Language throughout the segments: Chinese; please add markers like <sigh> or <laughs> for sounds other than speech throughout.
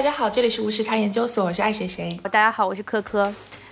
大家好，这里是无时差研究所，我是爱谁谁。大家好，我是科科。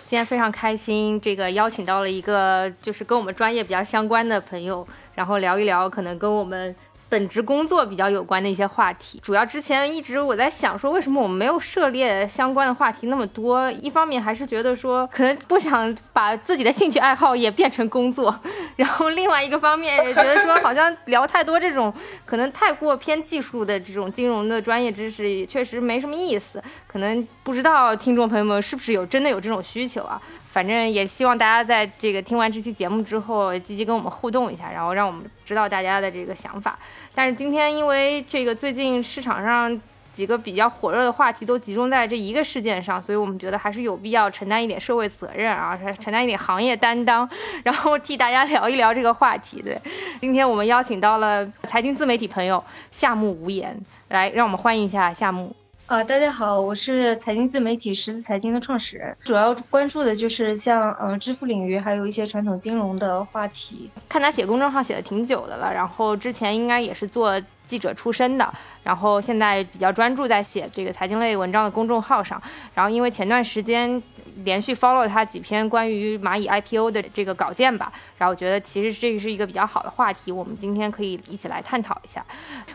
今天非常开心，这个邀请到了一个就是跟我们专业比较相关的朋友，然后聊一聊可能跟我们。本职工作比较有关的一些话题，主要之前一直我在想说，为什么我们没有涉猎相关的话题那么多？一方面还是觉得说，可能不想把自己的兴趣爱好也变成工作，然后另外一个方面也觉得说，好像聊太多这种可能太过偏技术的这种金融的专业知识，也确实没什么意思。可能不知道听众朋友们是不是有真的有这种需求啊？反正也希望大家在这个听完这期节目之后，积极跟我们互动一下，然后让我们知道大家的这个想法。但是今天因为这个最近市场上几个比较火热的话题都集中在这一个事件上，所以我们觉得还是有必要承担一点社会责任啊，承担一点行业担当，然后替大家聊一聊这个话题。对，今天我们邀请到了财经自媒体朋友夏目无言，来让我们欢迎一下夏目。啊，大家好，我是财经自媒体十字财经的创始人，主要关注的就是像嗯支付领域，还有一些传统金融的话题。看他写公众号写的挺久的了，然后之前应该也是做记者出身的，然后现在比较专注在写这个财经类文章的公众号上。然后因为前段时间。连续 follow 他几篇关于蚂蚁 IPO 的这个稿件吧，然后我觉得其实这是一个比较好的话题，我们今天可以一起来探讨一下。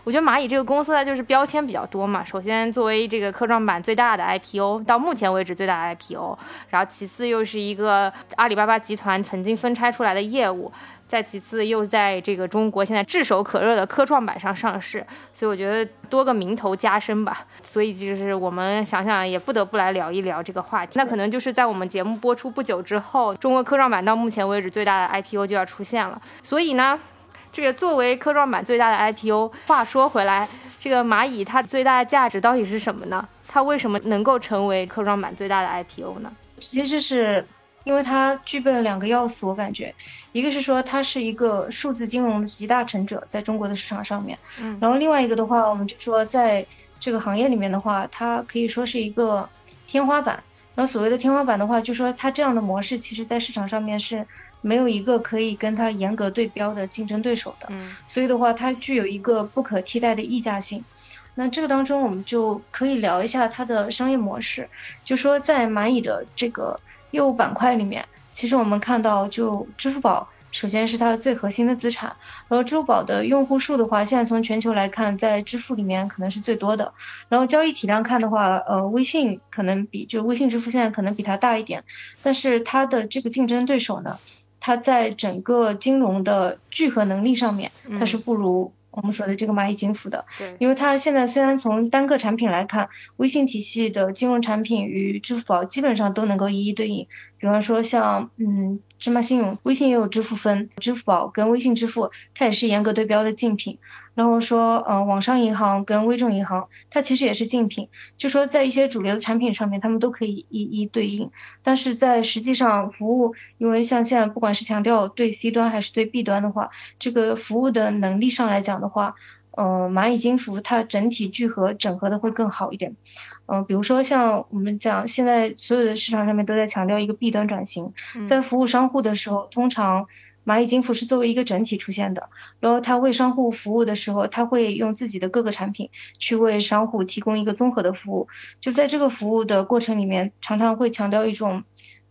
我觉得蚂蚁这个公司呢，就是标签比较多嘛。首先作为这个科创板最大的 IPO，到目前为止最大的 IPO，然后其次又是一个阿里巴巴集团曾经分拆出来的业务。再其次，又在这个中国现在炙手可热的科创板上上市，所以我觉得多个名头加身吧。所以就是我们想想，也不得不来聊一聊这个话题。那可能就是在我们节目播出不久之后，中国科创板到目前为止最大的 IPO 就要出现了。所以呢，这个作为科创板最大的 IPO，话说回来，这个蚂蚁它最大的价值到底是什么呢？它为什么能够成为科创板最大的 IPO 呢？其实是。因为它具备了两个要素，我感觉，一个是说它是一个数字金融的集大成者，在中国的市场上面，嗯，然后另外一个的话，我们就说在这个行业里面的话，它可以说是一个天花板。然后所谓的天花板的话，就说它这样的模式，其实在市场上面是没有一个可以跟它严格对标的竞争对手的，嗯，所以的话，它具有一个不可替代的溢价性。那这个当中，我们就可以聊一下它的商业模式，就说在蚂蚁的这个。业务板块里面，其实我们看到，就支付宝，首先是它最核心的资产。然后支付宝的用户数的话，现在从全球来看，在支付里面可能是最多的。然后交易体量看的话，呃，微信可能比就微信支付现在可能比它大一点，但是它的这个竞争对手呢，它在整个金融的聚合能力上面，它是不如。我们说的这个蚂蚁金服的，对，因为它现在虽然从单个产品来看，微信体系的金融产品与支付宝基本上都能够一一对应。比方说像嗯芝麻信用，微信也有支付分，支付宝跟微信支付它也是严格对标的竞品。然后说呃网商银行跟微众银行，它其实也是竞品，就说在一些主流的产品上面，他们都可以一一对应。但是在实际上服务，因为像现在不管是强调对 C 端还是对 B 端的话，这个服务的能力上来讲的话，呃蚂蚁金服它整体聚合整合的会更好一点。嗯，比如说像我们讲，现在所有的市场上面都在强调一个 B 端转型，在服务商户的时候，通常蚂蚁金服是作为一个整体出现的。然后它为商户服务的时候，它会用自己的各个产品去为商户提供一个综合的服务。就在这个服务的过程里面，常常会强调一种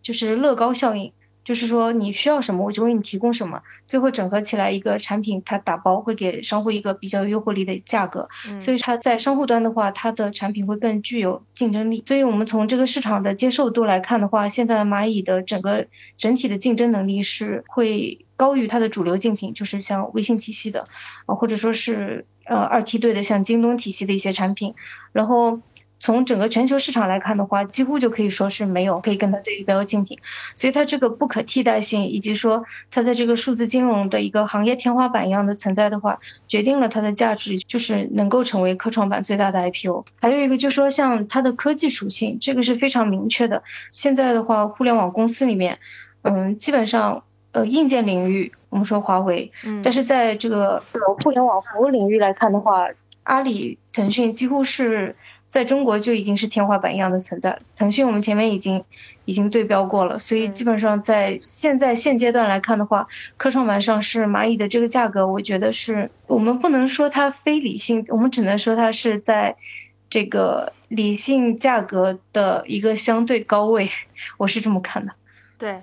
就是乐高效应。就是说你需要什么，我就为你提供什么，最后整合起来一个产品，它打包会给商户一个比较有诱惑力的价格，所以它在商户端的话，它的产品会更具有竞争力。所以我们从这个市场的接受度来看的话，现在蚂蚁的整个整体的竞争能力是会高于它的主流竞品，就是像微信体系的，啊或者说是呃二梯队的像京东体系的一些产品，然后。从整个全球市场来看的话，几乎就可以说是没有可以跟它对标的竞品，所以它这个不可替代性，以及说它在这个数字金融的一个行业天花板一样的存在的话，决定了它的价值，就是能够成为科创板最大的 IPO。还有一个就是说像它的科技属性，这个是非常明确的。现在的话，互联网公司里面，嗯，基本上呃硬件领域我们说华为，嗯，但是在这个互联网服务领域来看的话，阿里、腾讯几乎是。在中国就已经是天花板一样的存在。腾讯我们前面已经已经对标过了，所以基本上在现在现阶段来看的话，科创板上市蚂蚁的这个价格，我觉得是我们不能说它非理性，我们只能说它是在这个理性价格的一个相对高位，我是这么看的。对。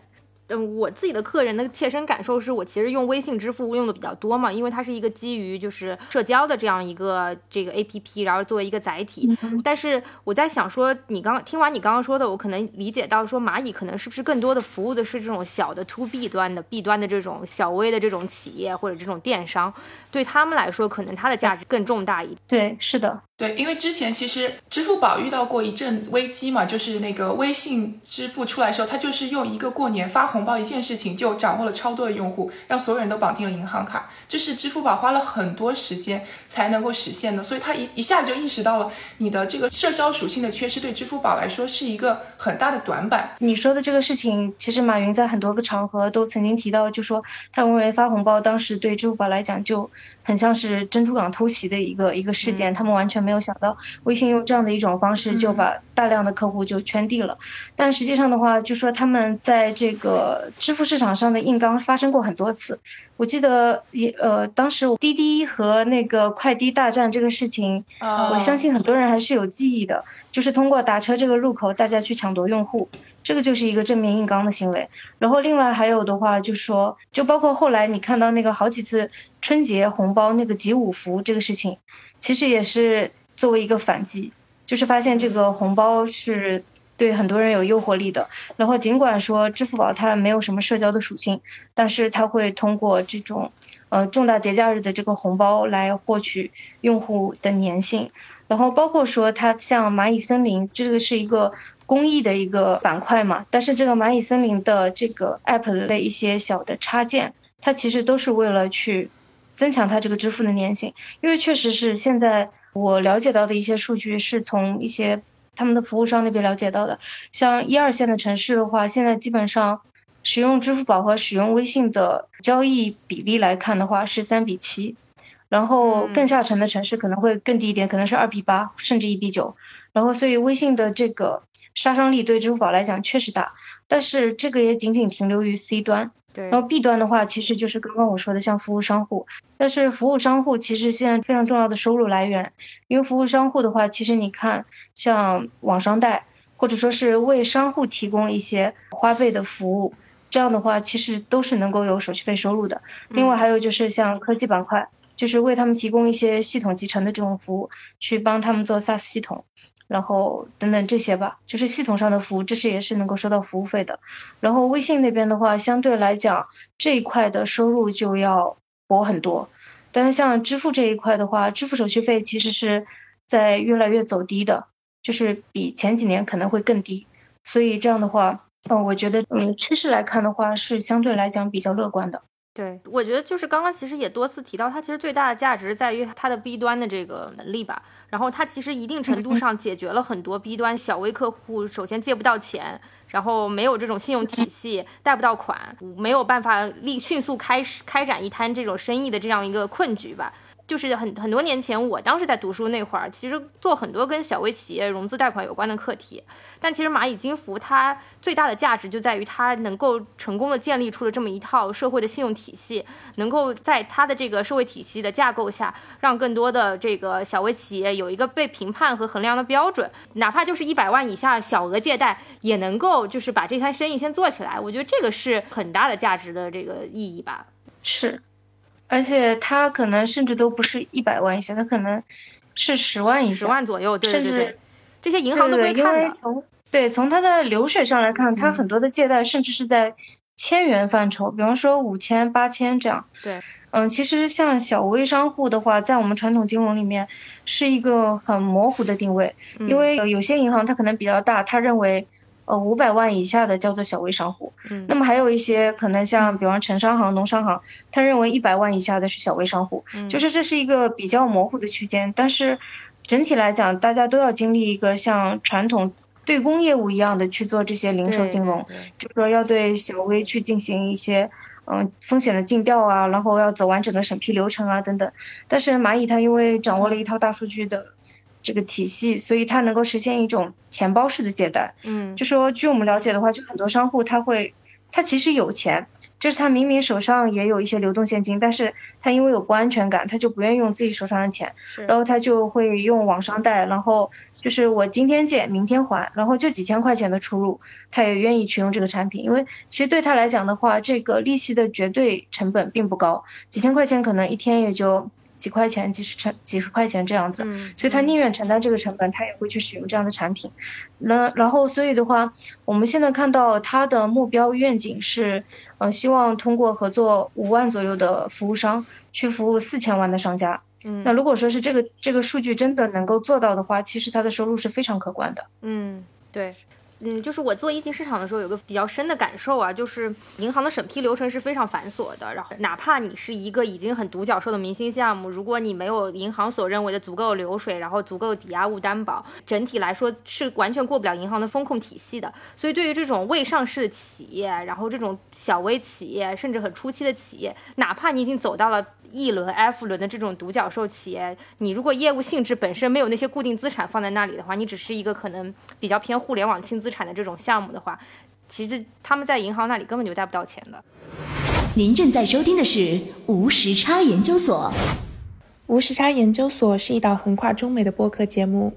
嗯，我自己的个人的切身感受是我其实用微信支付用的比较多嘛，因为它是一个基于就是社交的这样一个这个 A P P，然后作为一个载体。但是我在想说，你刚听完你刚刚说的，我可能理解到说蚂蚁可能是不是更多的服务的是这种小的 To B 端的 B 端的这种小微的这种企业或者这种电商，对他们来说可能它的价值更重大一点。对，是的。对，因为之前其实支付宝遇到过一阵危机嘛，就是那个微信支付出来的时候，它就是用一个过年发红包一件事情就掌握了超多的用户，让所有人都绑定了银行卡，就是支付宝花了很多时间才能够实现的，所以它一一下就意识到了你的这个社交属性的缺失，对支付宝来说是一个很大的短板。你说的这个事情，其实马云在很多个场合都曾经提到，就说他认为发红包当时对支付宝来讲就。很像是珍珠港偷袭的一个一个事件，他们完全没有想到微信用这样的一种方式就把大量的客户就圈地了。但实际上的话，就说他们在这个支付市场上的硬刚发生过很多次。我记得也呃，当时滴滴和那个快滴大战这个事情，我相信很多人还是有记忆的，就是通过打车这个入口，大家去抢夺用户。这个就是一个正面硬刚的行为，然后另外还有的话就说，就包括后来你看到那个好几次春节红包那个集五福这个事情，其实也是作为一个反击，就是发现这个红包是对很多人有诱惑力的。然后尽管说支付宝它没有什么社交的属性，但是它会通过这种呃重大节假日的这个红包来获取用户的粘性。然后包括说它像蚂蚁森林，这个是一个。公益的一个板块嘛，但是这个蚂蚁森林的这个 app 的一些小的插件，它其实都是为了去增强它这个支付的粘性，因为确实是现在我了解到的一些数据是从一些他们的服务商那边了解到的，像一二线的城市的话，现在基本上使用支付宝和使用微信的交易比例来看的话是三比七，然后更下沉的城市可能会更低一点，可能是二比八甚至一比九，然后所以微信的这个。杀伤力对支付宝来讲确实大，但是这个也仅仅停留于 C 端。对。然后 B 端的话，其实就是刚刚我说的像服务商户，但是服务商户其实现在非常重要的收入来源，因为服务商户的话，其实你看像网商贷，或者说是为商户提供一些花呗的服务，这样的话其实都是能够有手续费收入的。另外还有就是像科技板块，就是为他们提供一些系统集成的这种服务，去帮他们做 SaaS 系统。然后等等这些吧，就是系统上的服务，这是也是能够收到服务费的。然后微信那边的话，相对来讲这一块的收入就要薄很多。但是像支付这一块的话，支付手续费其实是在越来越走低的，就是比前几年可能会更低。所以这样的话，嗯，我觉得嗯趋势来看的话，是相对来讲比较乐观的。对，我觉得就是刚刚其实也多次提到，它其实最大的价值在于它的 B 端的这个能力吧。然后它其实一定程度上解决了很多 B 端小微客户，首先借不到钱，然后没有这种信用体系，贷不到款，没有办法立迅速开始开展一摊这种生意的这样一个困局吧。就是很很多年前，我当时在读书那会儿，其实做很多跟小微企业融资贷款有关的课题。但其实蚂蚁金服它最大的价值就在于它能够成功的建立出了这么一套社会的信用体系，能够在它的这个社会体系的架构下，让更多的这个小微企业有一个被评判和衡量的标准，哪怕就是一百万以下小额借贷，也能够就是把这摊生意先做起来。我觉得这个是很大的价值的这个意义吧。是。而且它可能甚至都不是一百万以下，它可能是十万以下，十万左右，对对对，这些银行都会看的。对，从它的流水上来看，它很多的借贷甚至是在千元范畴，比方说五千、八千这样。对，嗯，其实像小微商户的话，在我们传统金融里面是一个很模糊的定位，因为有些银行它可能比较大，他认为。呃，五百万以下的叫做小微商户，嗯，那么还有一些可能像，比方城商行、农商行，他认为一百万以下的是小微商户，嗯，就是这是一个比较模糊的区间，但是整体来讲，大家都要经历一个像传统对公业务一样的去做这些零售金融，就是说要对小微去进行一些嗯风险的尽调啊，然后要走完整的审批流程啊等等，但是蚂蚁它因为掌握了一套大数据的。这个体系，所以它能够实现一种钱包式的借贷。嗯，就说据我们了解的话，就很多商户他会，他其实有钱，就是他明明手上也有一些流动现金，但是他因为有不安全感，他就不愿意用自己手上的钱，然后他就会用网商贷，然后就是我今天借，明天还，然后就几千块钱的出入，他也愿意去用这个产品，因为其实对他来讲的话，这个利息的绝对成本并不高，几千块钱可能一天也就几块钱、几十成几十块钱这样子，所以他宁愿承担这个成本，他也会去使用这样的产品。那然后所以的话，我们现在看到他的目标愿景是，呃，希望通过合作五万左右的服务商，去服务四千万的商家。嗯，那如果说是这个这个数据真的能够做到的话，其实他的收入是非常可观的。嗯，对。嗯，就是我做一级市场的时候，有个比较深的感受啊，就是银行的审批流程是非常繁琐的。然后，哪怕你是一个已经很独角兽的明星项目，如果你没有银行所认为的足够流水，然后足够抵押物担保，整体来说是完全过不了银行的风控体系的。所以，对于这种未上市的企业，然后这种小微企业，甚至很初期的企业，哪怕你已经走到了 E 轮、F 轮的这种独角兽企业，你如果业务性质本身没有那些固定资产放在那里的话，你只是一个可能比较偏互联网轻资产的这种项目的话，其实他们在银行那里根本就贷不到钱的。您正在收听的是无时差研究所。无时差研究所是一档横跨中美的播客节目，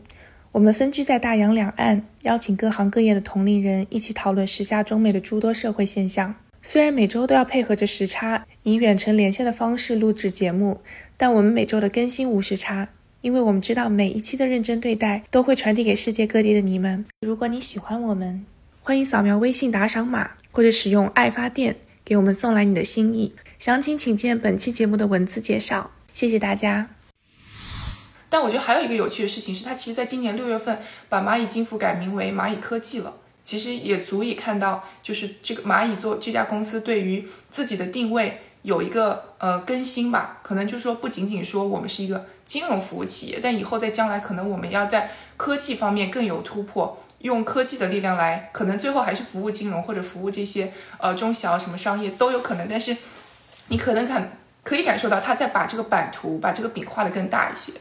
我们分居在大洋两岸，邀请各行各业的同龄人一起讨论时下中美的诸多社会现象。虽然每周都要配合着时差，以远程连线的方式录制节目，但我们每周的更新无时差。因为我们知道每一期的认真对待都会传递给世界各地的你们。如果你喜欢我们，欢迎扫描微信打赏码，或者使用爱发电给我们送来你的心意。详情请见本期节目的文字介绍。谢谢大家。但我觉得还有一个有趣的事情是，它其实在今年六月份把蚂蚁金服改名为蚂蚁科技了。其实也足以看到，就是这个蚂蚁做这家公司对于自己的定位。有一个呃更新吧，可能就是说不仅仅说我们是一个金融服务企业，但以后在将来可能我们要在科技方面更有突破，用科技的力量来，可能最后还是服务金融或者服务这些呃中小什么商业都有可能。但是你可能感可以感受到他在把这个版图把这个饼画得更大一些。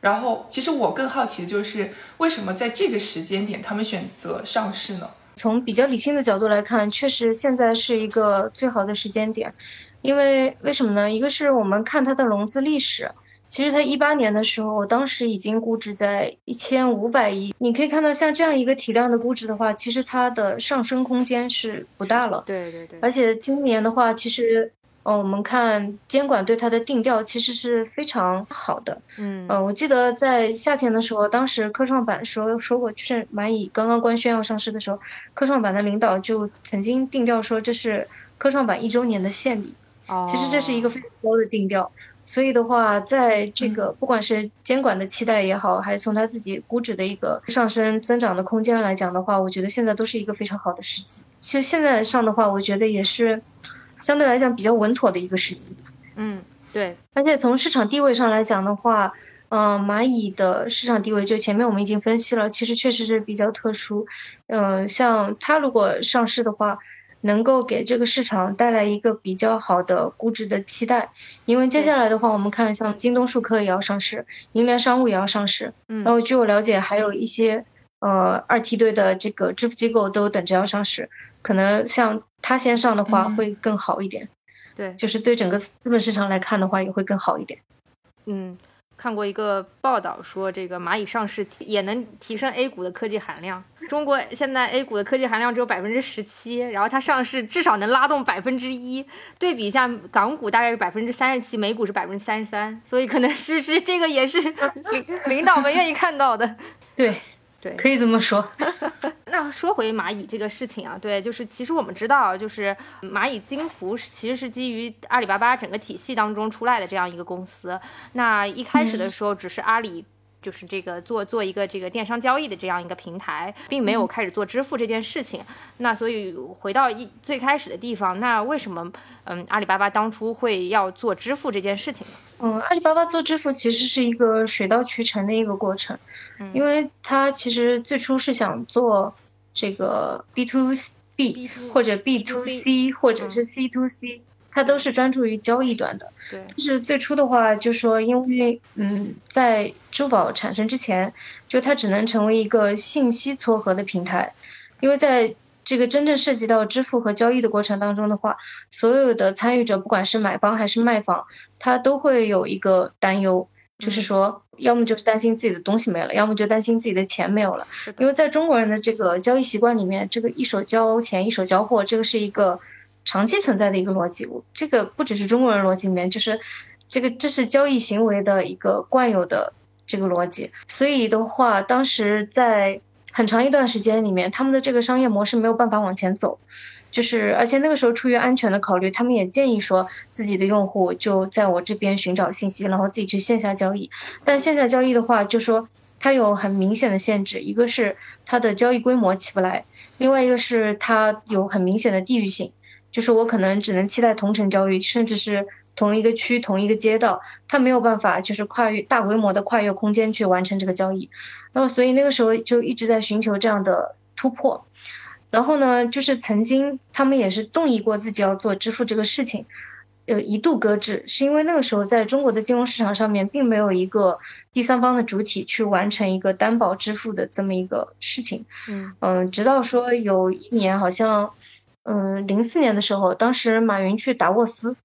然后其实我更好奇的就是为什么在这个时间点他们选择上市呢？从比较理性的角度来看，确实现在是一个最好的时间点。因为为什么呢？一个是我们看它的融资历史，其实它一八年的时候，当时已经估值在一千五百亿。你可以看到，像这样一个体量的估值的话，其实它的上升空间是不大了。对对对。而且今年的话，其实，嗯，我们看监管对它的定调其实是非常好的。嗯。呃，我记得在夏天的时候，当时科创板说说过，就是蚂蚁刚刚官宣要上市的时候，科创板的领导就曾经定调说，这是科创板一周年的献礼。其实这是一个非常高的定调，所以的话，在这个不管是监管的期待也好，还是从他自己估值的一个上升增长的空间来讲的话，我觉得现在都是一个非常好的时机。其实现在上的话，我觉得也是相对来讲比较稳妥的一个时机。嗯，对。而且从市场地位上来讲的话，嗯，蚂蚁的市场地位就前面我们已经分析了，其实确实是比较特殊。嗯，像它如果上市的话。能够给这个市场带来一个比较好的估值的期待，因为接下来的话，我们看像京东数科也要上市，银联商务也要上市，嗯，然后据我了解，还有一些呃二梯队的这个支付机构都等着要上市，可能像它先上的话会更好一点，对，就是对整个资本市场来看的话也会更好一点，嗯。看过一个报道说，这个蚂蚁上市也能提升 A 股的科技含量。中国现在 A 股的科技含量只有百分之十七，然后它上市至少能拉动百分之一。对比一下，港股大概是百分之三十七，美股是百分之三十三，<laughs> 所以可能是是这个也是领 <laughs> 领导们愿意看到的。对。对，可以这么说。<laughs> 那说回蚂蚁这个事情啊，对，就是其实我们知道，就是蚂蚁金服其实是基于阿里巴巴整个体系当中出来的这样一个公司。那一开始的时候，只是阿里。就是这个做做一个这个电商交易的这样一个平台，并没有开始做支付这件事情。那所以回到一最开始的地方，那为什么嗯阿里巴巴当初会要做支付这件事情呢？嗯，阿里巴巴做支付其实是一个水到渠成的一个过程，因为它其实最初是想做这个 B to B 或者 B to C 或者是 C to C。它都是专注于交易端的，对。就是最初的话，就说因为嗯，在支付宝产生之前，就它只能成为一个信息撮合的平台，因为在这个真正涉及到支付和交易的过程当中的话，所有的参与者，不管是买方还是卖方，他都会有一个担忧，就是说，要么就是担心自己的东西没了，要么就担心自己的钱没有了。因为在中国人的这个交易习惯里面，这个一手交钱一手交货，这个是一个长期存在的一个逻辑。这个不只是中国人逻辑里面，就是这个这是交易行为的一个惯有的这个逻辑。所以的话，当时在很长一段时间里面，他们的这个商业模式没有办法往前走。就是，而且那个时候出于安全的考虑，他们也建议说自己的用户就在我这边寻找信息，然后自己去线下交易。但线下交易的话，就说它有很明显的限制，一个是它的交易规模起不来，另外一个是它有很明显的地域性，就是我可能只能期待同城交易，甚至是同一个区、同一个街道，它没有办法就是跨越大规模的跨越空间去完成这个交易。那么所以那个时候就一直在寻求这样的突破。然后呢，就是曾经他们也是动议过自己要做支付这个事情，呃，一度搁置，是因为那个时候在中国的金融市场上面，并没有一个第三方的主体去完成一个担保支付的这么一个事情。嗯嗯，直到说有一年好像，嗯，零四年的时候，当时马云去达沃斯，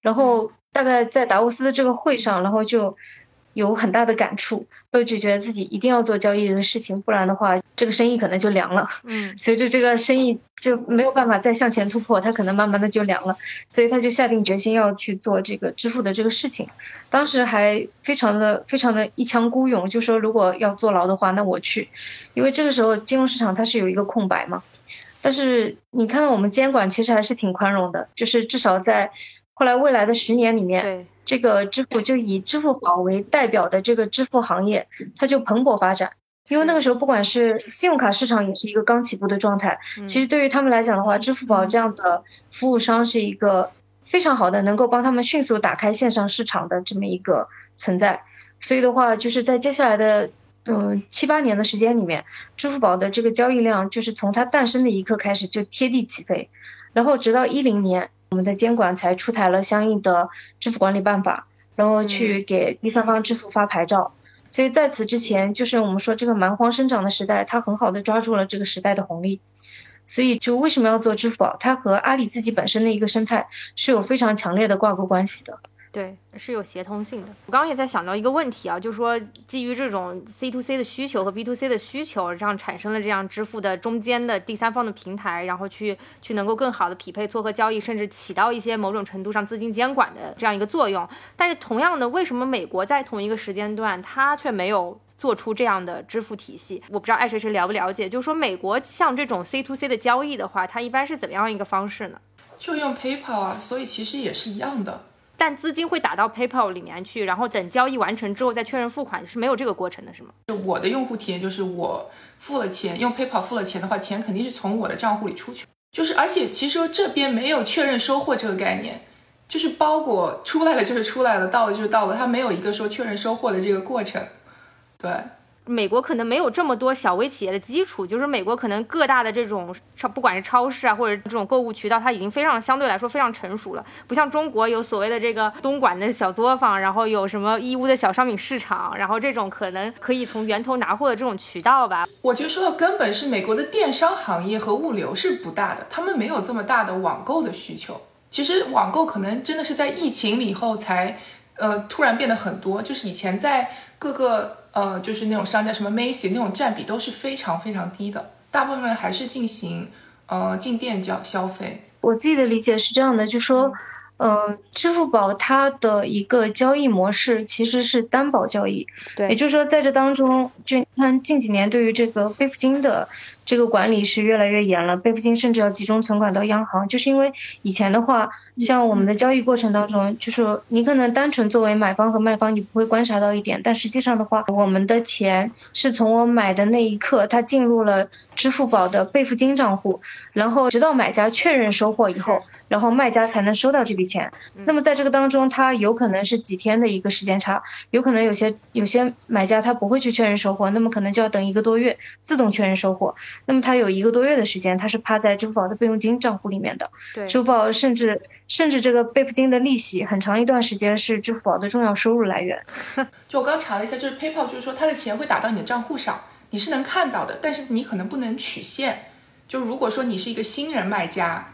然后大概在达沃斯的这个会上，然后就有很大的感触，就就觉得自己一定要做交易这个事情，不然的话，这个生意可能就凉了。嗯随着这个生意就没有办法再向前突破，他可能慢慢的就凉了，所以他就下定决心要去做这个支付的这个事情。当时还非常的非常的一腔孤勇，就说如果要坐牢的话，那我去，因为这个时候金融市场它是有一个空白嘛。但是你看到我们监管其实还是挺宽容的，就是至少在后来未来的十年里面，对这个支付就以支付宝为代表的这个支付行业，它就蓬勃发展。因为那个时候，不管是信用卡市场也是一个刚起步的状态。嗯其实对于他们来讲的话，支付宝这样的服务商是一个非常好的，能够帮他们迅速打开线上市场的这么一个存在。所以的话，就是在接下来的嗯七八年的时间里面，支付宝的这个交易量就是从它诞生的一刻开始就贴地起飞，然后直到一零年，我们的监管才出台了相应的支付管理办法，然后去给第三方支付发牌照。所以在此之前，就是我们说这个蛮荒生长的时代，它很好的抓住了这个时代的红利。所以就为什么要做支付宝？它和阿里自己本身的一个生态是有非常强烈的挂钩关系的。对，是有协同性的。我刚刚也在想到一个问题啊，就是说基于这种 C to C 的需求和 B to C 的需求，让产生了这样支付的中间的第三方的平台，然后去去能够更好的匹配撮合交易，甚至起到一些某种程度上资金监管的这样一个作用。但是同样的，为什么美国在同一个时间段它却没有？做出这样的支付体系，我不知道爱谁谁了不了解。就是说，美国像这种 C to C 的交易的话，它一般是怎么样一个方式呢？就用 PayPal 啊，所以其实也是一样的。但资金会打到 PayPal 里面去，然后等交易完成之后再确认付款，是没有这个过程的，是吗？就我的用户体验就是，我付了钱，用 PayPal 付了钱的话，钱肯定是从我的账户里出去。就是，而且其实这边没有确认收货这个概念，就是包裹出来了就是出来了，到了就是到了，它没有一个说确认收货的这个过程。对，美国可能没有这么多小微企业的基础，就是美国可能各大的这种超，不管是超市啊，或者这种购物渠道，它已经非常相对来说非常成熟了，不像中国有所谓的这个东莞的小作坊，然后有什么义乌的小商品市场，然后这种可能可以从源头拿货的这种渠道吧。我觉得说到根本是美国的电商行业和物流是不大的，他们没有这么大的网购的需求。其实网购可能真的是在疫情以后才，呃，突然变得很多，就是以前在各个。呃，就是那种商家，什么 Macy 那种占比都是非常非常低的，大部分人还是进行呃进店交消费。我自己的理解是这样的，就说，呃，支付宝它的一个交易模式其实是担保交易，对，也就是说在这当中，就你看近几年对于这个备付金的这个管理是越来越严了，备付金甚至要集中存款到央行，就是因为以前的话。像我们的交易过程当中，就是你可能单纯作为买方和卖方，你不会观察到一点，但实际上的话，我们的钱是从我买的那一刻，它进入了支付宝的备付金账户，然后直到买家确认收货以后，然后卖家才能收到这笔钱。那么在这个当中，它有可能是几天的一个时间差，有可能有些有些买家他不会去确认收货，那么可能就要等一个多月自动确认收货。那么他有一个多月的时间，他是趴在支付宝的备用金账户里面的。对，支付宝甚至。甚至这个备付金的利息，很长一段时间是支付宝的重要收入来源。<laughs> 就我刚查了一下，就是 PayPal，就是说他的钱会打到你的账户上，你是能看到的，但是你可能不能取现。就如果说你是一个新人卖家，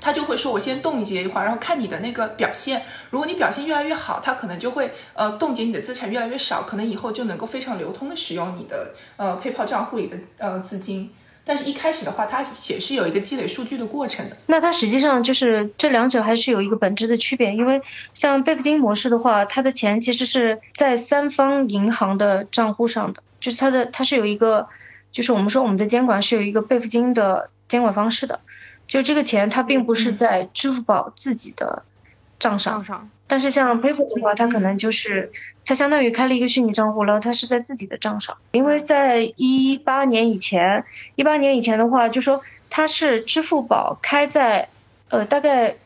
他就会说，我先冻结一会儿，然后看你的那个表现。如果你表现越来越好，他可能就会呃冻结你的资产越来越少，可能以后就能够非常流通的使用你的呃 PayPal 账户里的呃资金。但是，一开始的话，它也是有一个积累数据的过程的。那它实际上就是这两者还是有一个本质的区别，因为像备付金模式的话，它的钱其实是在三方银行的账户上的，就是它的它是有一个，就是我们说我们的监管是有一个备付金的监管方式的，就这个钱它并不是在支付宝自己的账上。账上。但是像 PayPal 的话，它可能就是它相当于开了一个虚拟账户，然后它是在自己的账上。因为在一八年以前，一八年以前的话，就说它是支付宝开在呃大概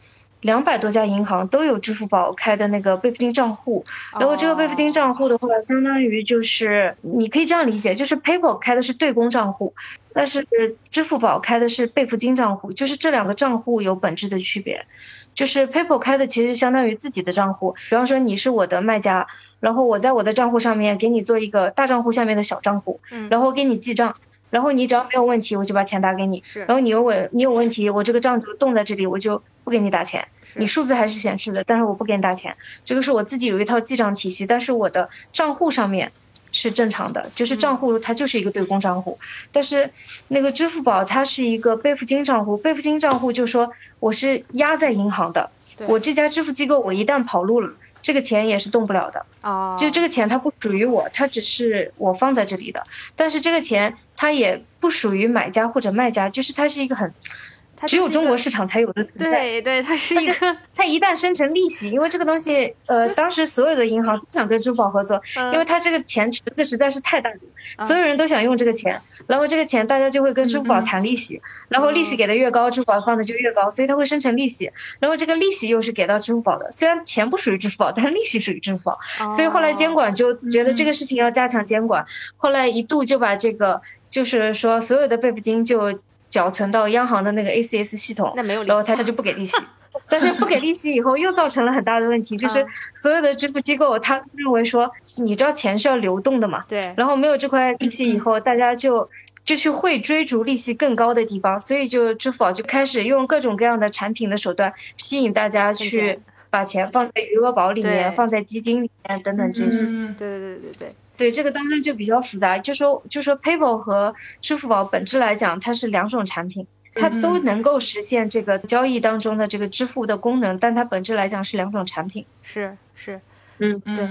两百多家银行都有支付宝开的那个备付金账户，然后这个备付金账户的话，相当于就是你可以这样理解，就是 PayPal 开的是对公账户，但是支付宝开的是备付金账户，就是这两个账户有本质的区别。就是 PayPal 开的其实相当于自己的账户，比方说你是我的卖家，然后我在我的账户上面给你做一个大账户下面的小账户，嗯，然后给你记账，然后你只要没有问题，我就把钱打给你，是，然后你有问你有问题，我这个账就冻在这里，我就不给你打钱，你数字还是显示的，但是我不给你打钱，这个是我自己有一套记账体系，但是我的账户上面。是正常的，就是账户它就是一个对公账户，但是那个支付宝它是一个备付金账户，备付金账户就说我是压在银行的，我这家支付机构我一旦跑路了，这个钱也是动不了的，哦，就这个钱它不属于我，它只是我放在这里的，但是这个钱它也不属于买家或者卖家，就是它是一个很。只有中国市场才有的存在。对对，它是一个。它一旦生成利息，因为这个东西，呃，当时所有的银行都想跟支付宝合作，因为它这个钱池子实在是太大了，所有人都想用这个钱，然后这个钱大家就会跟支付宝谈利息，然后利息给的越高，支付宝放的就越高，所以它会生成利息，然后这个利息又是给到支付宝的，虽然钱不属于支付宝，但是利息属于支付宝，所以后来监管就觉得这个事情要加强监管，后来一度就把这个，就是说所有的备付金就。缴存到央行的那个 ACS 系统，那没有，然后他他就不给利息，<laughs> 但是不给利息以后又造成了很大的问题，就是所有的支付机构他认为说，你知道钱是要流动的嘛，对，然后没有这块利息以后，大家就就去会追逐利息更高的地方，所以就支付宝就开始用各种各样的产品的手段吸引大家去把钱放在余额宝里面，放在基金里面等等这些，对对对对对。对这个当中就比较复杂，就说就说 PayPal 和支付宝本质来讲，它是两种产品，它都能够实现这个交易当中的这个支付的功能，但它本质来讲是两种产品。是是，嗯对。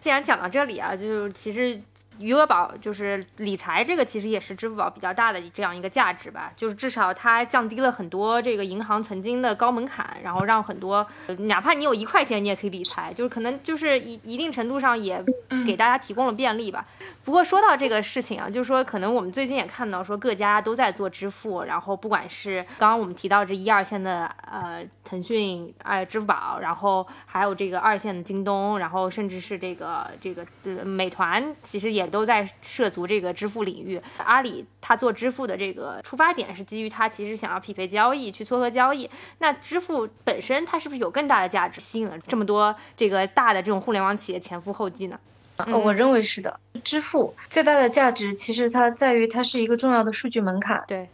既然讲到这里啊，就是其实。余额宝就是理财，这个其实也是支付宝比较大的这样一个价值吧，就是至少它降低了很多这个银行曾经的高门槛，然后让很多哪怕你有一块钱你也可以理财，就是可能就是一一定程度上也给大家提供了便利吧。不过说到这个事情啊，就是说可能我们最近也看到说各家都在做支付，然后不管是刚刚我们提到这一二线的呃腾讯、哎支付宝，然后还有这个二线的京东，然后甚至是这个这个美团，其实也。都在涉足这个支付领域。阿里它做支付的这个出发点是基于它其实想要匹配交易，去撮合交易。那支付本身它是不是有更大的价值，吸引了这么多这个大的这种互联网企业前赴后继呢？我认为是的。支付最大的价值其实它在于它是一个重要的数据门槛。对，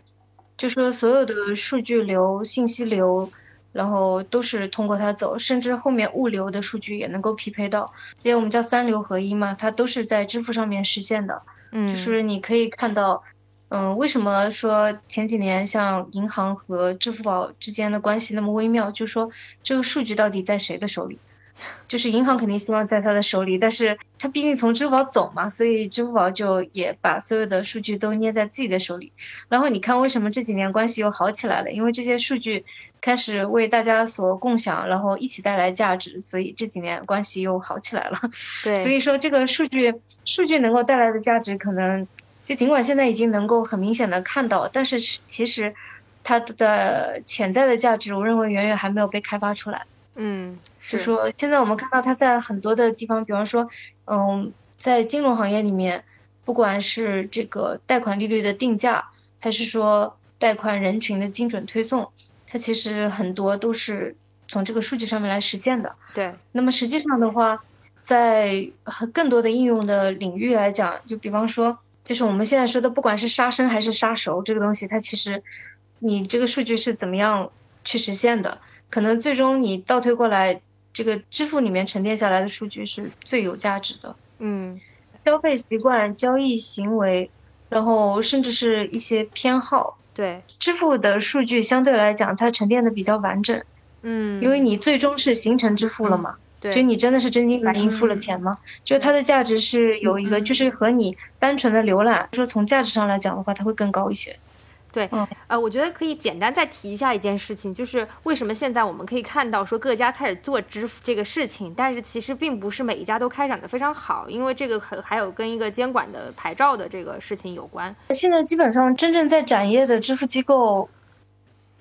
就说所有的数据流、信息流。然后都是通过它走，甚至后面物流的数据也能够匹配到，这些我们叫三流合一嘛，它都是在支付上面实现的。嗯，就是你可以看到，嗯，为什么说前几年像银行和支付宝之间的关系那么微妙？就说这个数据到底在谁的手里？就是银行肯定希望在他的手里，但是他毕竟从支付宝走嘛，所以支付宝就也把所有的数据都捏在自己的手里。然后你看为什么这几年关系又好起来了？因为这些数据开始为大家所共享，然后一起带来价值，所以这几年关系又好起来了。对，所以说这个数据数据能够带来的价值，可能就尽管现在已经能够很明显的看到，但是其实它的潜在的价值，我认为远远还没有被开发出来。嗯，是说现在我们看到它在很多的地方，比方说，嗯，在金融行业里面，不管是这个贷款利率的定价，还是说贷款人群的精准推送，它其实很多都是从这个数据上面来实现的。对。那么实际上的话，在更多的应用的领域来讲，就比方说，就是我们现在说的，不管是杀生还是杀熟这个东西，它其实你这个数据是怎么样？去实现的，可能最终你倒推过来，这个支付里面沉淀下来的数据是最有价值的。嗯消费习惯、交易行为，然后甚至是一些偏好，对，支付的数据相对来讲它沉淀的比较完整，嗯，因为你最终是形成支付了嘛。就对，你真的是真金白银付了钱吗？就它的价值是有一个，嗯就是和你单纯的浏览，说从价值上来讲的话，它会更高一些。对，嗯呃，我觉得可以简单再提一下一件事情，就是为什么现在我们可以看到说各家开始做支付这个事情，但是其实并不是每一家都开展的非常好，因为这个还还有跟一个监管的牌照的这个事情有关。现在基本上真正在展业的支付机构，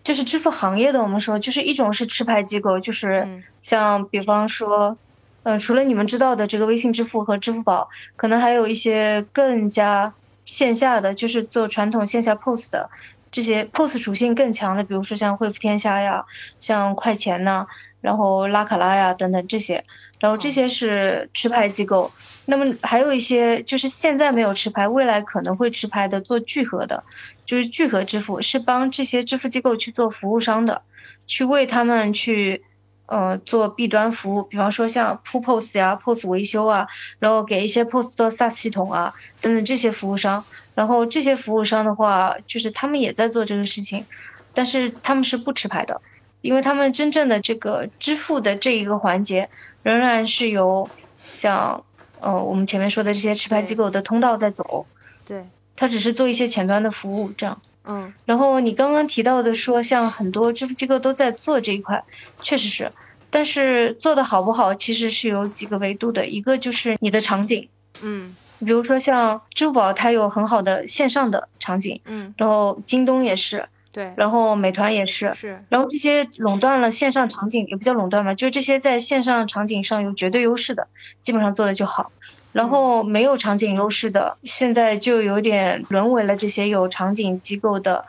就是支付行业的，我们说就是一种是持牌机构，就是嗯像比方说，呃，除了你们知道的这个微信支付和支付宝，可能还有一些更加线下的，就是做传统线下 POS 的这些 POS 属性更强的，比如说像汇付天下呀，像快钱呐、然后拉卡拉呀等等这些，然后这些是持牌机构。那么还有一些就是现在没有持牌，未来可能会持牌的做聚合的，就是聚合支付是帮这些支付机构去做服务商的，去为他们去呃做 B 端服务，比方说像铺 POS 呀、POS 维修啊，然后给一些 POS 的 SaaS 系统啊等等这些服务商，然后这些服务商的话，就是他们也在做这个事情，但是他们是不持牌的，因为他们真正的这个支付的这一个环节仍然是由像呃我们前面说的这些持牌机构的通道在走，对，他只是做一些前端的服务这样。嗯。然后你刚刚提到的说，像很多支付机构都在做这一块，确实是，但是做的好不好，其实是有几个维度的，一个就是你的场景，嗯。比如说像支付宝，它有很好的线上的场景，嗯，然后京东也是，对，然后美团也是，是，然后这些垄断了线上场景，也不叫垄断吧，就是这些在线上场景上有绝对优势的，基本上做的就好。然后没有场景优势的，现在就有点沦为了这些有场景机构的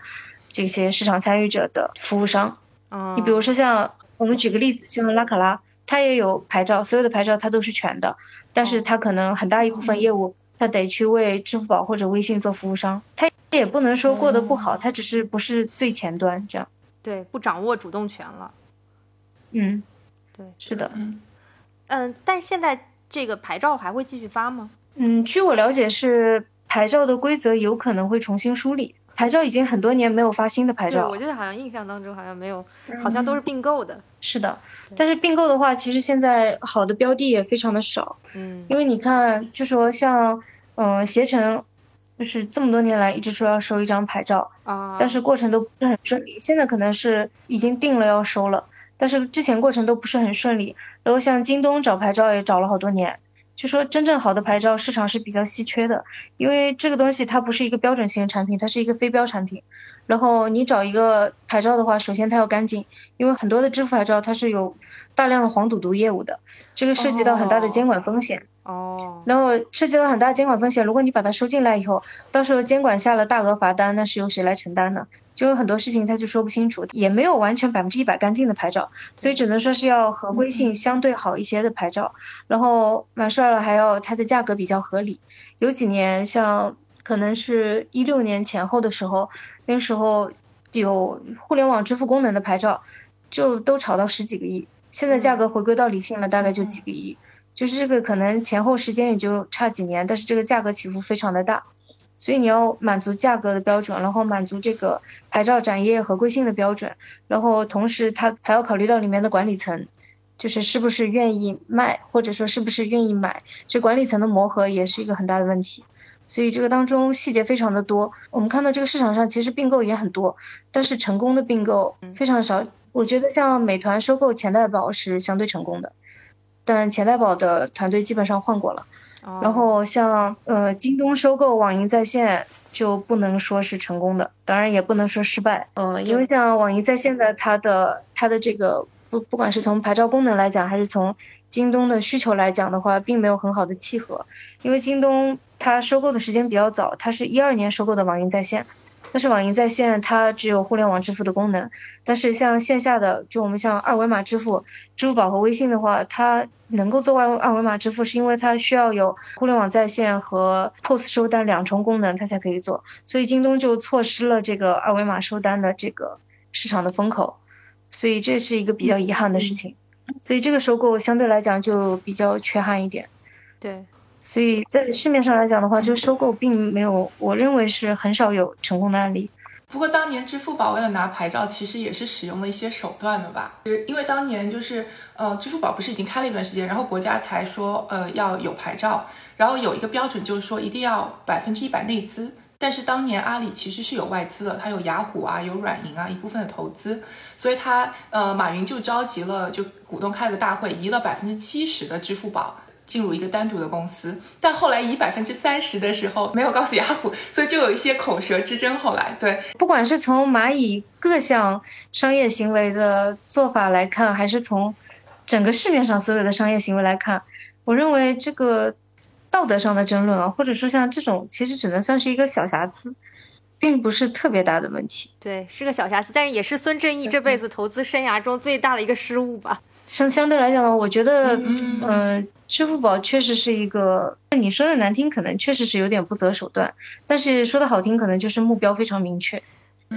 这些市场参与者的服务商。嗯，你比如说像我们举个例子，像拉卡拉，它也有牌照，所有的牌照它都是全的，但是它可能很大一部分业务，它得去为支付宝或者微信做服务商，它也不能说过得不好，它只是不是最前端这样。对，不掌握主动权了。嗯，对，是的。嗯嗯，但是现在这个牌照还会继续发吗？嗯，据我了解是牌照的规则有可能会重新梳理，牌照已经很多年没有发新的牌，照了。我记得好像印象当中好像没有，好像都是并购的。是的，但是并购的话，其实现在好的标的也非常的少，嗯因为你看，就说像嗯、呃携程，就是这么多年来一直说要收一张牌照，啊，但是过程都不是很顺利。现在可能是已经定了要收了，但是之前过程都不是很顺利。然后像京东找牌照也找了好多年，就说真正好的牌照市场是比较稀缺的，因为这个东西它不是一个标准型产品，它是一个非标产品。然后你找一个牌照的话，首先它要干净，因为很多的支付牌照它是有大量的黄赌毒业务的，这个涉及到很大的监管风险。哦然后涉及到很大监管风险，如果你把它收进来以后，到时候监管下了大额罚单，那是由谁来承担呢？就有很多事情他就说不清楚，也没有完全百分之一百干净的牌照，所以只能说是要合规性相对好一些的牌照。然后买帅了还要它的价格比较合理，有几年像可能是一六年前后的时候，那时候有互联网支付功能的牌照，就都炒到十几个亿，现在价格回归到理性了，大概就几个亿。就是这个可能前后时间也就差几年，但是这个价格起伏非常的大，所以你要满足价格的标准，然后满足这个牌照展业合规性的标准，然后同时它还要考虑到里面的管理层，就是是不是愿意卖，或者说是不是愿意买，这管理层的磨合也是一个很大的问题。所以这个当中细节非常的多，我们看到这个市场上其实并购也很多，但是成功的并购非常少。我觉得像美团收购钱袋宝是相对成功的。但钱袋宝的团队基本上换过了，哦。然后像呃京东收购网银在线就不能说是成功的，当然也不能说失败，嗯，因为像网银在线的它的它的这个不不管是从牌照功能来讲，还是从京东的需求来讲的话，并没有很好的契合，因为京东它收购的时间比较早，它是一二年收购的网银在线。但是网银在线它只有互联网支付的功能，但是像线下的，就我们像二维码支付，支付宝和微信的话，它能够做二二维码支付，是因为它需要有互联网在线和 POS 收单两重功能，它才可以做。所以京东就错失了这个二维码收单的这个市场的风口。所以这是一个比较遗憾的事情。所以这个收购相对来讲就比较缺憾一点。对，所以在市面上来讲的话，这个收购并没有，我认为是很少有成功的案例。不过当年支付宝为了拿牌照，其实也是使用了一些手段的吧？因为当年就是呃，支付宝不是已经开了一段时间，然后国家才说呃要有牌照，然后有一个标准就是说一定要百分之一百内资。但是当年阿里其实是有外资的，它有雅虎啊，有软银啊一部分的投资，所以它呃马云就召集了就股东开了个大会，移了百分之七十的支付宝。进入一个单独的公司，但后来以百分之三十的时候没有告诉雅虎，<laughs> 所以就有一些口舌之争。后来，对，不管是从蚂蚁各项商业行为的做法来看，还是从整个市面上所有的商业行为来看，我认为这个道德上的争论啊，或者说像这种，其实只能算是一个小瑕疵，并不是特别大的问题。对，是个小瑕疵，但是也是孙正义这辈子投资生涯中最大的一个失误吧。相相对来讲呢，我觉得，嗯。支付宝确实是一个，你说的难听，可能确实是有点不择手段，但是说的好听，可能就是目标非常明确。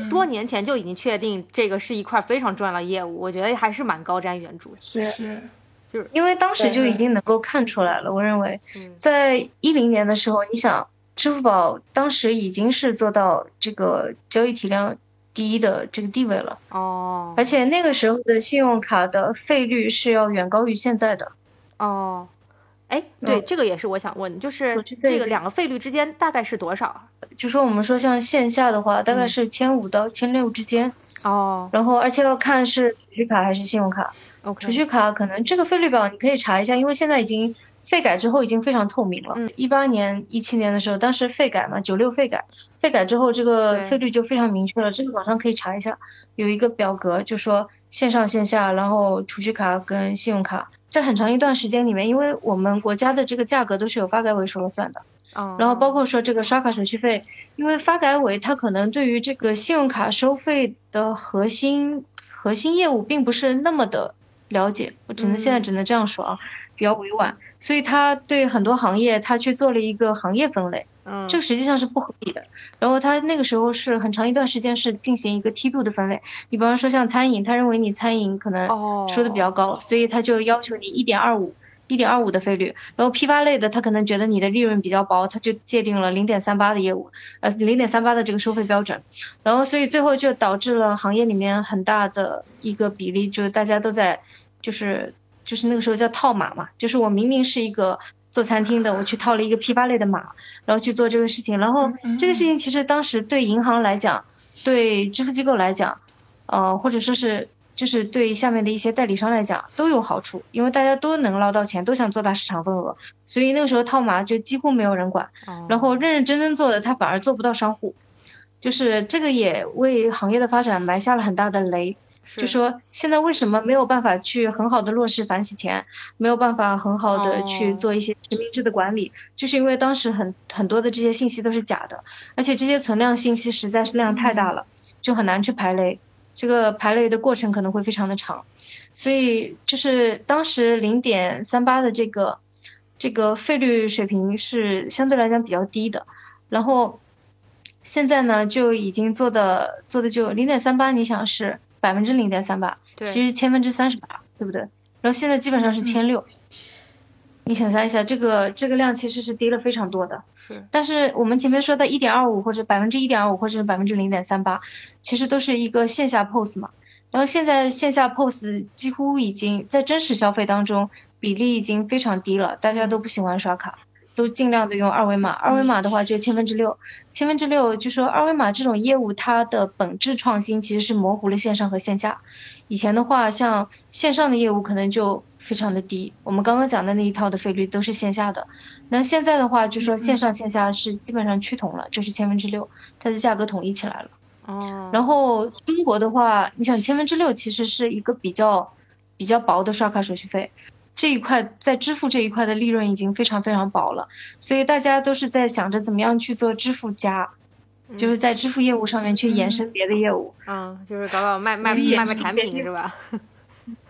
多年前就已经确定这个是一块非常重要的业务，我觉得还是蛮高瞻远瞩。是是，就是因为当时就已经能够看出来了。我认为，在一零年的时候，你想，支付宝当时已经是做到这个交易体量第一的这个地位了。哦。而且那个时候的信用卡的费率是要远高于现在的。哦。哎，对，这个也是我想问，就是这个两个费率之间大概是多少啊？就说我们说像线下的话，大概是千五到千六之间。哦。然后而且要看是储蓄卡还是信用卡。OK。储蓄卡可能这个费率表你可以查一下，因为现在已经费改之后已经非常透明了。嗯。一八年、一七年的时候，当时费改嘛，九六费改，费改之后这个费率就非常明确了。这个网上可以查一下，有一个表格，就说线上线下，然后储蓄卡跟信用卡。在很长一段时间里面，因为我们国家的这个价格都是由发改委说了算的，然后包括说这个刷卡手续费，因为发改委它可能对于这个信用卡收费的核心核心业务并不是那么的了解，我只能现在只能这样说啊，比较委婉，所以他对很多行业他去做了一个行业分类。嗯，这个实际上是不合理的。然后他那个时候是很长一段时间是进行一个梯度的分类。你比方说像餐饮，他认为你餐饮可能收的比较高，所以他就要求你一点二五，一点二五的费率。然后批发类的，他可能觉得你的利润比较薄，他就界定了零点三八的业务，呃，零点三八的这个收费标准。然后所以最后就导致了行业里面很大的一个比例，就是大家都在，就是就是那个时候叫套码嘛，就是我明明是一个。做餐厅的，我去套了一个批发类的码，然后去做这个事情。然后这个事情其实当时对银行来讲，对支付机构来讲，呃，或者说是就是对下面的一些代理商来讲都有好处，因为大家都能捞到钱，都想做大市场份额，所以那个时候套码就几乎没有人管。然后认认真真做的，他反而做不到商户，就是这个也为行业的发展埋下了很大的雷。就说现在为什么没有办法去很好的落实反洗钱，没有办法很好的去做一些实名制的管理，就是因为当时很很多的这些信息都是假的，而且这些存量信息实在是量太大了，就很难去排雷，这个排雷的过程可能会非常的长，所以就是当时零点三八的这个这个费率水平是相对来讲比较低的，然后现在呢就已经做的做的就零点三八，你想是。百分之零点三八，其实千分之三十八，对不对？然后现在基本上是千六，你想象一下，这个这个量其实是低了非常多的。是。但是我们前面说的一点二五或者百分之一点二五或者是百分之零点三八，其实都是一个线下 POS 嘛。然后现在线下 POS 几乎已经在真实消费当中比例已经非常低了，大家都不喜欢刷卡。都尽量的用二维码，二维码的话就千分之六，千分之六就说二维码这种业务它的本质创新其实是模糊了线上和线下。以前的话，像线上的业务可能就非常的低，我们刚刚讲的那一套的费率都是线下的。那现在的话，就说线上线下是基本上趋同了，就是千分之六，它的价格统一起来了。哦。然后中国的话，你想千分之六其实是一个比较比较薄的刷卡手续费。这一块在支付这一块的利润已经非常非常薄了，所以大家都是在想着怎么样去做支付加，就是在支付业务上面去延伸别的业务。嗯，就是搞搞卖卖卖卖产品是吧？<laughs>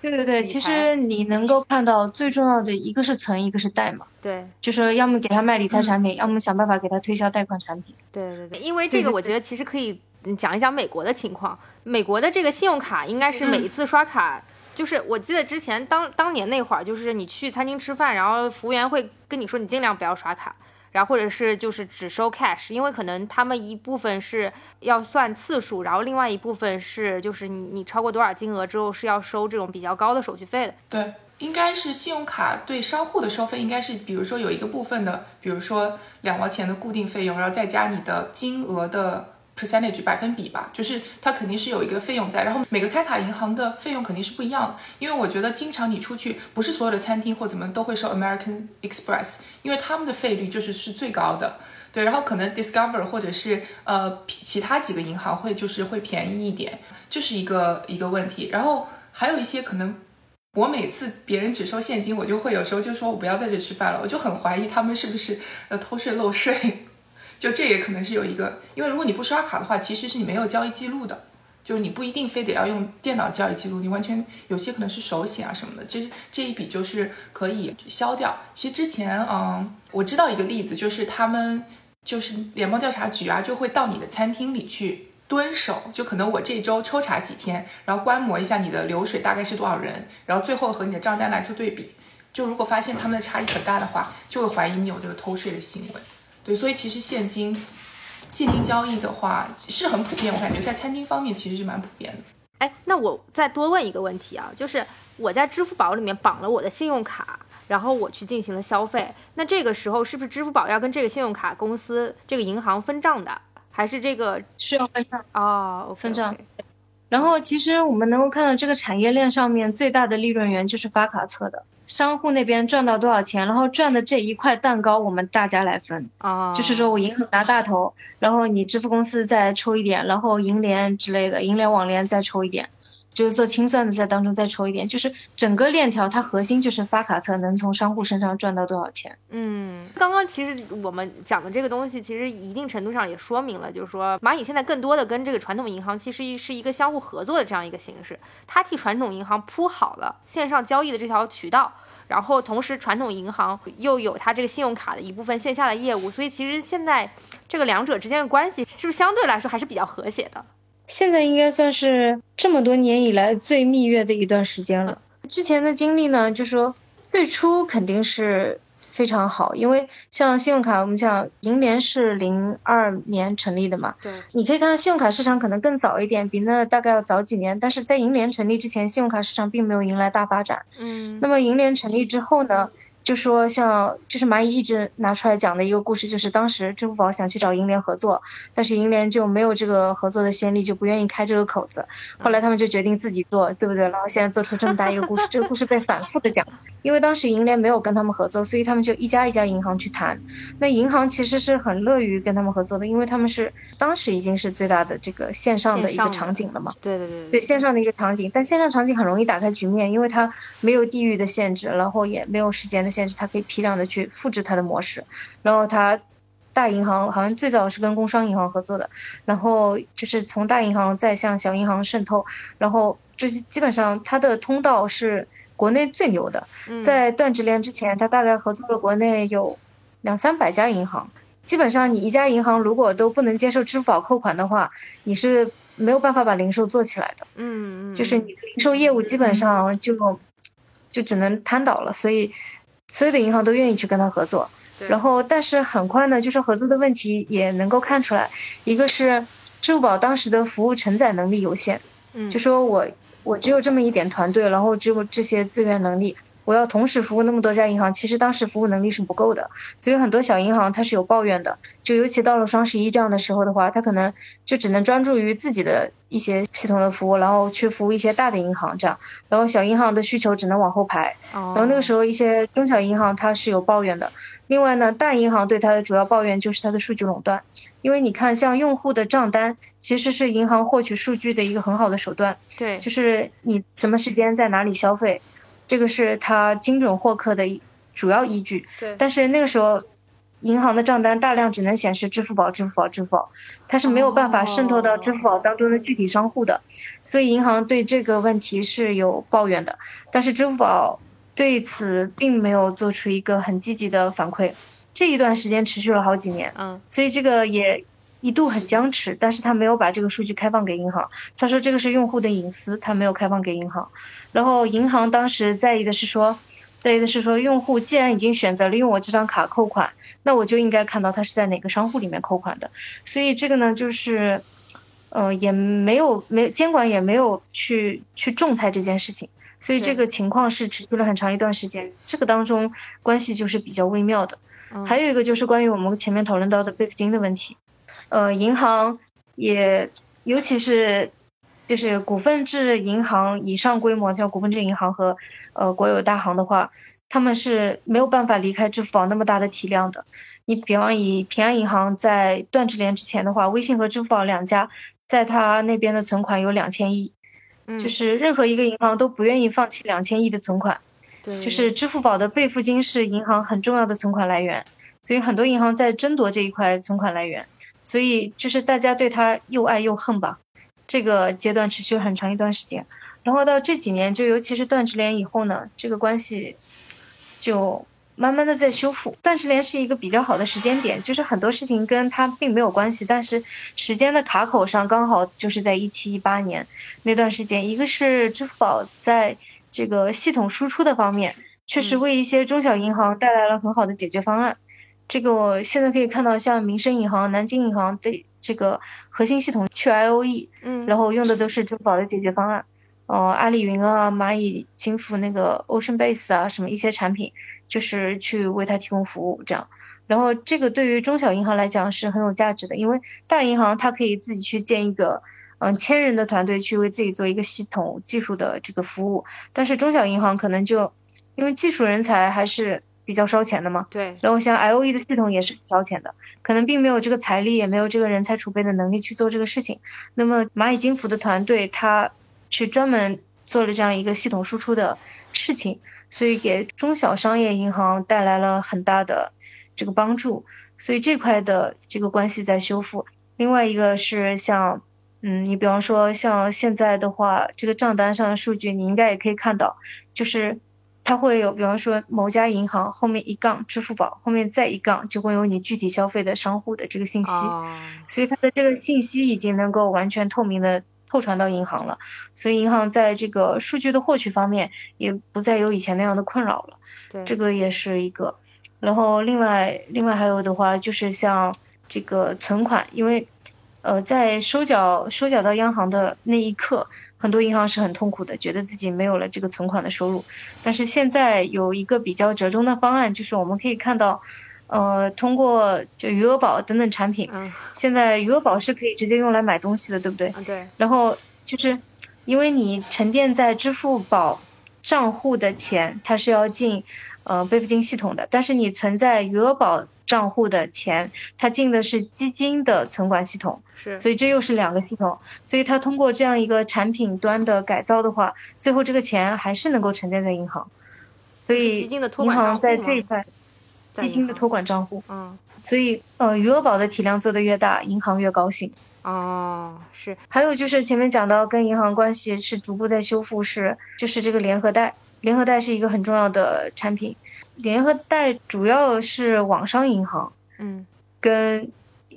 对对对，其实你能够看到最重要的一个是存，一个是贷嘛。对，就说要么给他卖理财产品，要么想办法给他推销贷款产品。对对对，因为这个我觉得其实可以嗯讲一讲美国的情况。美国的这个信用卡应该是每一次刷卡，就是我记得之前当当年那会儿，就是你去餐厅吃饭，然后服务员会跟你说你尽量不要刷卡。然后或者是就是只收 cash，因为可能他们一部分是要算次数，然后另外一部分是就是你你超过多少金额之后是要收这种比较高的手续费的。对，应该是信用卡对商户的收费应该是，比如说有一个部分的，比如说两毛钱的固定费用，然后再加你的金额的。Percentage 百分比吧，就是它肯定是有一个费用在，然后每个开卡银行的费用肯定是不一样的，因为我觉得经常你出去，不是所有的餐厅或怎么都会收 American Express，因为他们的费率就是是最高的，对，然后可能 Discover 或者是呃其他几个银行会就是会便宜一点，这是一个一个问题，然后还有一些可能我每次别人只收现金，我就会有时候就说我不要在这吃饭了，我就很怀疑他们是不是呃偷税漏税。就这也可能是有一个，因为如果你不刷卡的话，其实是你没有交易记录的，就是你不一定非得要用电脑交易记录，你完全有些可能是手写啊什么的，这这一笔就是可以消掉。其实之前，嗯，我知道一个例子，就是他们就是联邦调查局啊，就会到你的餐厅里去蹲守，就可能我这周抽查几天，然后观摩一下你的流水大概是多少人，然后最后和你的账单来做对比，就如果发现他们的差异很大的话，就会怀疑你有这个偷税的行为。对，所以其实现金现金交易的话是很普遍，我感觉在餐厅方面其实是蛮普遍的。哎，那我再多问一个问题啊，就是我在支付宝里面绑了我的信用卡，然后我去进行了消费，那这个时候是不是支付宝要跟这个信用卡公司、这个银行分账的，还是这个需要分账哦，分账。然后其实我们能够看到这个产业链上面最大的利润源就是发卡侧的。商户那边赚到多少钱，然后赚的这一块蛋糕我们大家来分啊，就是说我银行拿大头，然后你支付公司再抽一点，然后银联之类的，银联网联再抽一点，就是做清算的在当中再抽一点，就是整个链条它核心就是发卡侧能从商户身上赚到多少钱。嗯，刚刚其实我们讲的这个东西，其实一定程度上也说明了，就是说蚂蚁现在更多的跟这个传统银行其实是一个相互合作的这样一个形式，它替传统银行铺好了线上交易的这条渠道。然后同时，传统银行又有它这个信用卡的一部分线下的业务，所以其实现在这个两者之间的关系是不是相对来说还是比较和谐的？现在应该算是这么多年以来最蜜月的一段时间了。之前的经历呢，就说最初肯定是。非常好，因为像信用卡，我们讲银联是零二年成立的嘛，对，你可以看到信用卡市场可能更早一点，比那大概要早几年，但是在银联成立之前，信用卡市场并没有迎来大发展。嗯，那么银联成立之后呢？就说像就是蚂蚁一直拿出来讲的一个故事，就是当时支付宝想去找银联合作，但是银联就没有这个合作的先例，就不愿意开这个口子。后来他们就决定自己做，对不对？然后现在做出这么大一个故事，这个故事被反复的讲，因为当时银联没有跟他们合作，所以他们就一家一家银行去谈。那银行其实是很乐于跟他们合作的，因为他们是当时已经是最大的这个线上的一个场景了嘛。对对对对，线上的一个场景，但线上场景很容易打开局面，因为它没有地域的限制，然后也没有时间的。限制，它可以批量的去复制它的模式，然后它大银行好像最早是跟工商银行合作的，然后就是从大银行再向小银行渗透，然后就是基本上它的通道是国内最牛的，在断直连之前，它大概合作了国内有两三百家银行，基本上你一家银行如果都不能接受支付宝扣款的话，你是没有办法把零售做起来的，嗯，就是你零售业务基本上就就只能瘫倒了，所以。所有的银行都愿意去跟他合作，然后但是很快呢，就是合作的问题也能够看出来，一个是支付宝当时的服务承载能力有限，嗯，就说我我只有这么一点团队，然后只有这些资源能力。我要同时服务那么多家银行，其实当时服务能力是不够的，所以很多小银行它是有抱怨的。就尤其到了双十一这样的时候的话，它可能就只能专注于自己的一些系统的服务，然后去服务一些大的银行这样，然后小银行的需求只能往后排。然后那个时候一些中小银行它是有抱怨的。另外呢，大银行对它的主要抱怨就是它的数据垄断，因为你看像用户的账单其实是银行获取数据的一个很好的手段。对，就是你什么时间在哪里消费。这个是它精准获客的主要依据。对。但是那个时候，银行的账单大量只能显示支付宝、支付宝、支付宝，它是没有办法渗透到支付宝当中的具体商户的，所以银行对这个问题是有抱怨的。但是支付宝对此并没有做出一个很积极的反馈。这一段时间持续了好几年。嗯。所以这个也一度很僵持，但是他没有把这个数据开放给银行。他说这个是用户的隐私，他没有开放给银行。然后银行当时在意的是说，在意的是说，用户既然已经选择了用我这张卡扣款，那我就应该看到他是在哪个商户里面扣款的。所以这个呢，就是，呃，也没有没监管也没有去去仲裁这件事情。所以这个情况是持续了很长一段时间，这个当中关系就是比较微妙的。还有一个就是关于我们前面讨论到的备付金的问题。呃，银行也，尤其是就是股份制银行以上规模，像股份制银行和呃国有大行的话，他们是没有办法离开支付宝那么大的体量的。你比方以平安银行在断直连之前的话，微信和支付宝两家在他那边的存款有两千亿，就是任何一个银行都不愿意放弃两千亿的存款。对，就是支付宝的备付金是银行很重要的存款来源，所以很多银行在争夺这一块存款来源。所以就是大家对他又爱又恨吧，这个阶段持续了很长一段时间，然后到这几年，就尤其是断直连以后呢，这个关系就慢慢的在修复。断直连是一个比较好的时间点，就是很多事情跟他并没有关系，但是时间的卡口上刚好就是在一七一八年那段时间，一个是支付宝在这个系统输出的方面，确实为一些中小银行带来了很好的解决方案。这个我现在可以看到，像民生银行、南京银行的这个核心系统去 I O E，嗯，然后用的都是支付宝的解决方案，呃，阿里云啊、蚂蚁金服那个 Ocean Base 啊，什么一些产品，就是去为它提供服务这样。然后这个对于中小银行来讲是很有价值的，因为大银行它可以自己去建一个嗯千人的团队去为自己做一个系统技术的这个服务，但是中小银行可能就因为技术人才还是。比较烧钱的嘛，对。然后像 I O E 的系统也是烧钱的，可能并没有这个财力，也没有这个人才储备的能力去做这个事情。那么蚂蚁金服的团队，他去专门做了这样一个系统输出的事情，所以给中小商业银行带来了很大的这个帮助。所以这块的这个关系在修复。另外一个是像，嗯，你比方说像现在的话，这个账单上的数据，你应该也可以看到，就是。它会有，比方说某家银行后面一杠支付宝，后面再一杠就会有你具体消费的商户的这个信息，所以它的这个信息已经能够完全透明的透传到银行了，所以银行在这个数据的获取方面也不再有以前那样的困扰了。对，这个也是一个。然后另外另外还有的话就是像这个存款，因为呃在收缴收缴到央行的那一刻。很多银行是很痛苦的，觉得自己没有了这个存款的收入。但是现在有一个比较折中的方案，就是我们可以看到，呃，通过就余额宝等等产品，现在余额宝是可以直接用来买东西的，对不对？对。然后就是，因为你沉淀在支付宝账户的钱，它是要进呃备付金系统的，但是你存在余额宝。账户的钱，它进的是基金的存管系统，是，所以这又是两个系统，所以它通过这样一个产品端的改造的话，最后这个钱还是能够沉淀在银行，所以银行在这一块，基金的托管账户，嗯，所以呃余额宝的体量做得越大，银行越高兴。哦，是，还有就是前面讲到跟银行关系是逐步在修复，是就是这个联合贷，联合贷是一个很重要的产品，联合贷主要是网商银行，嗯，跟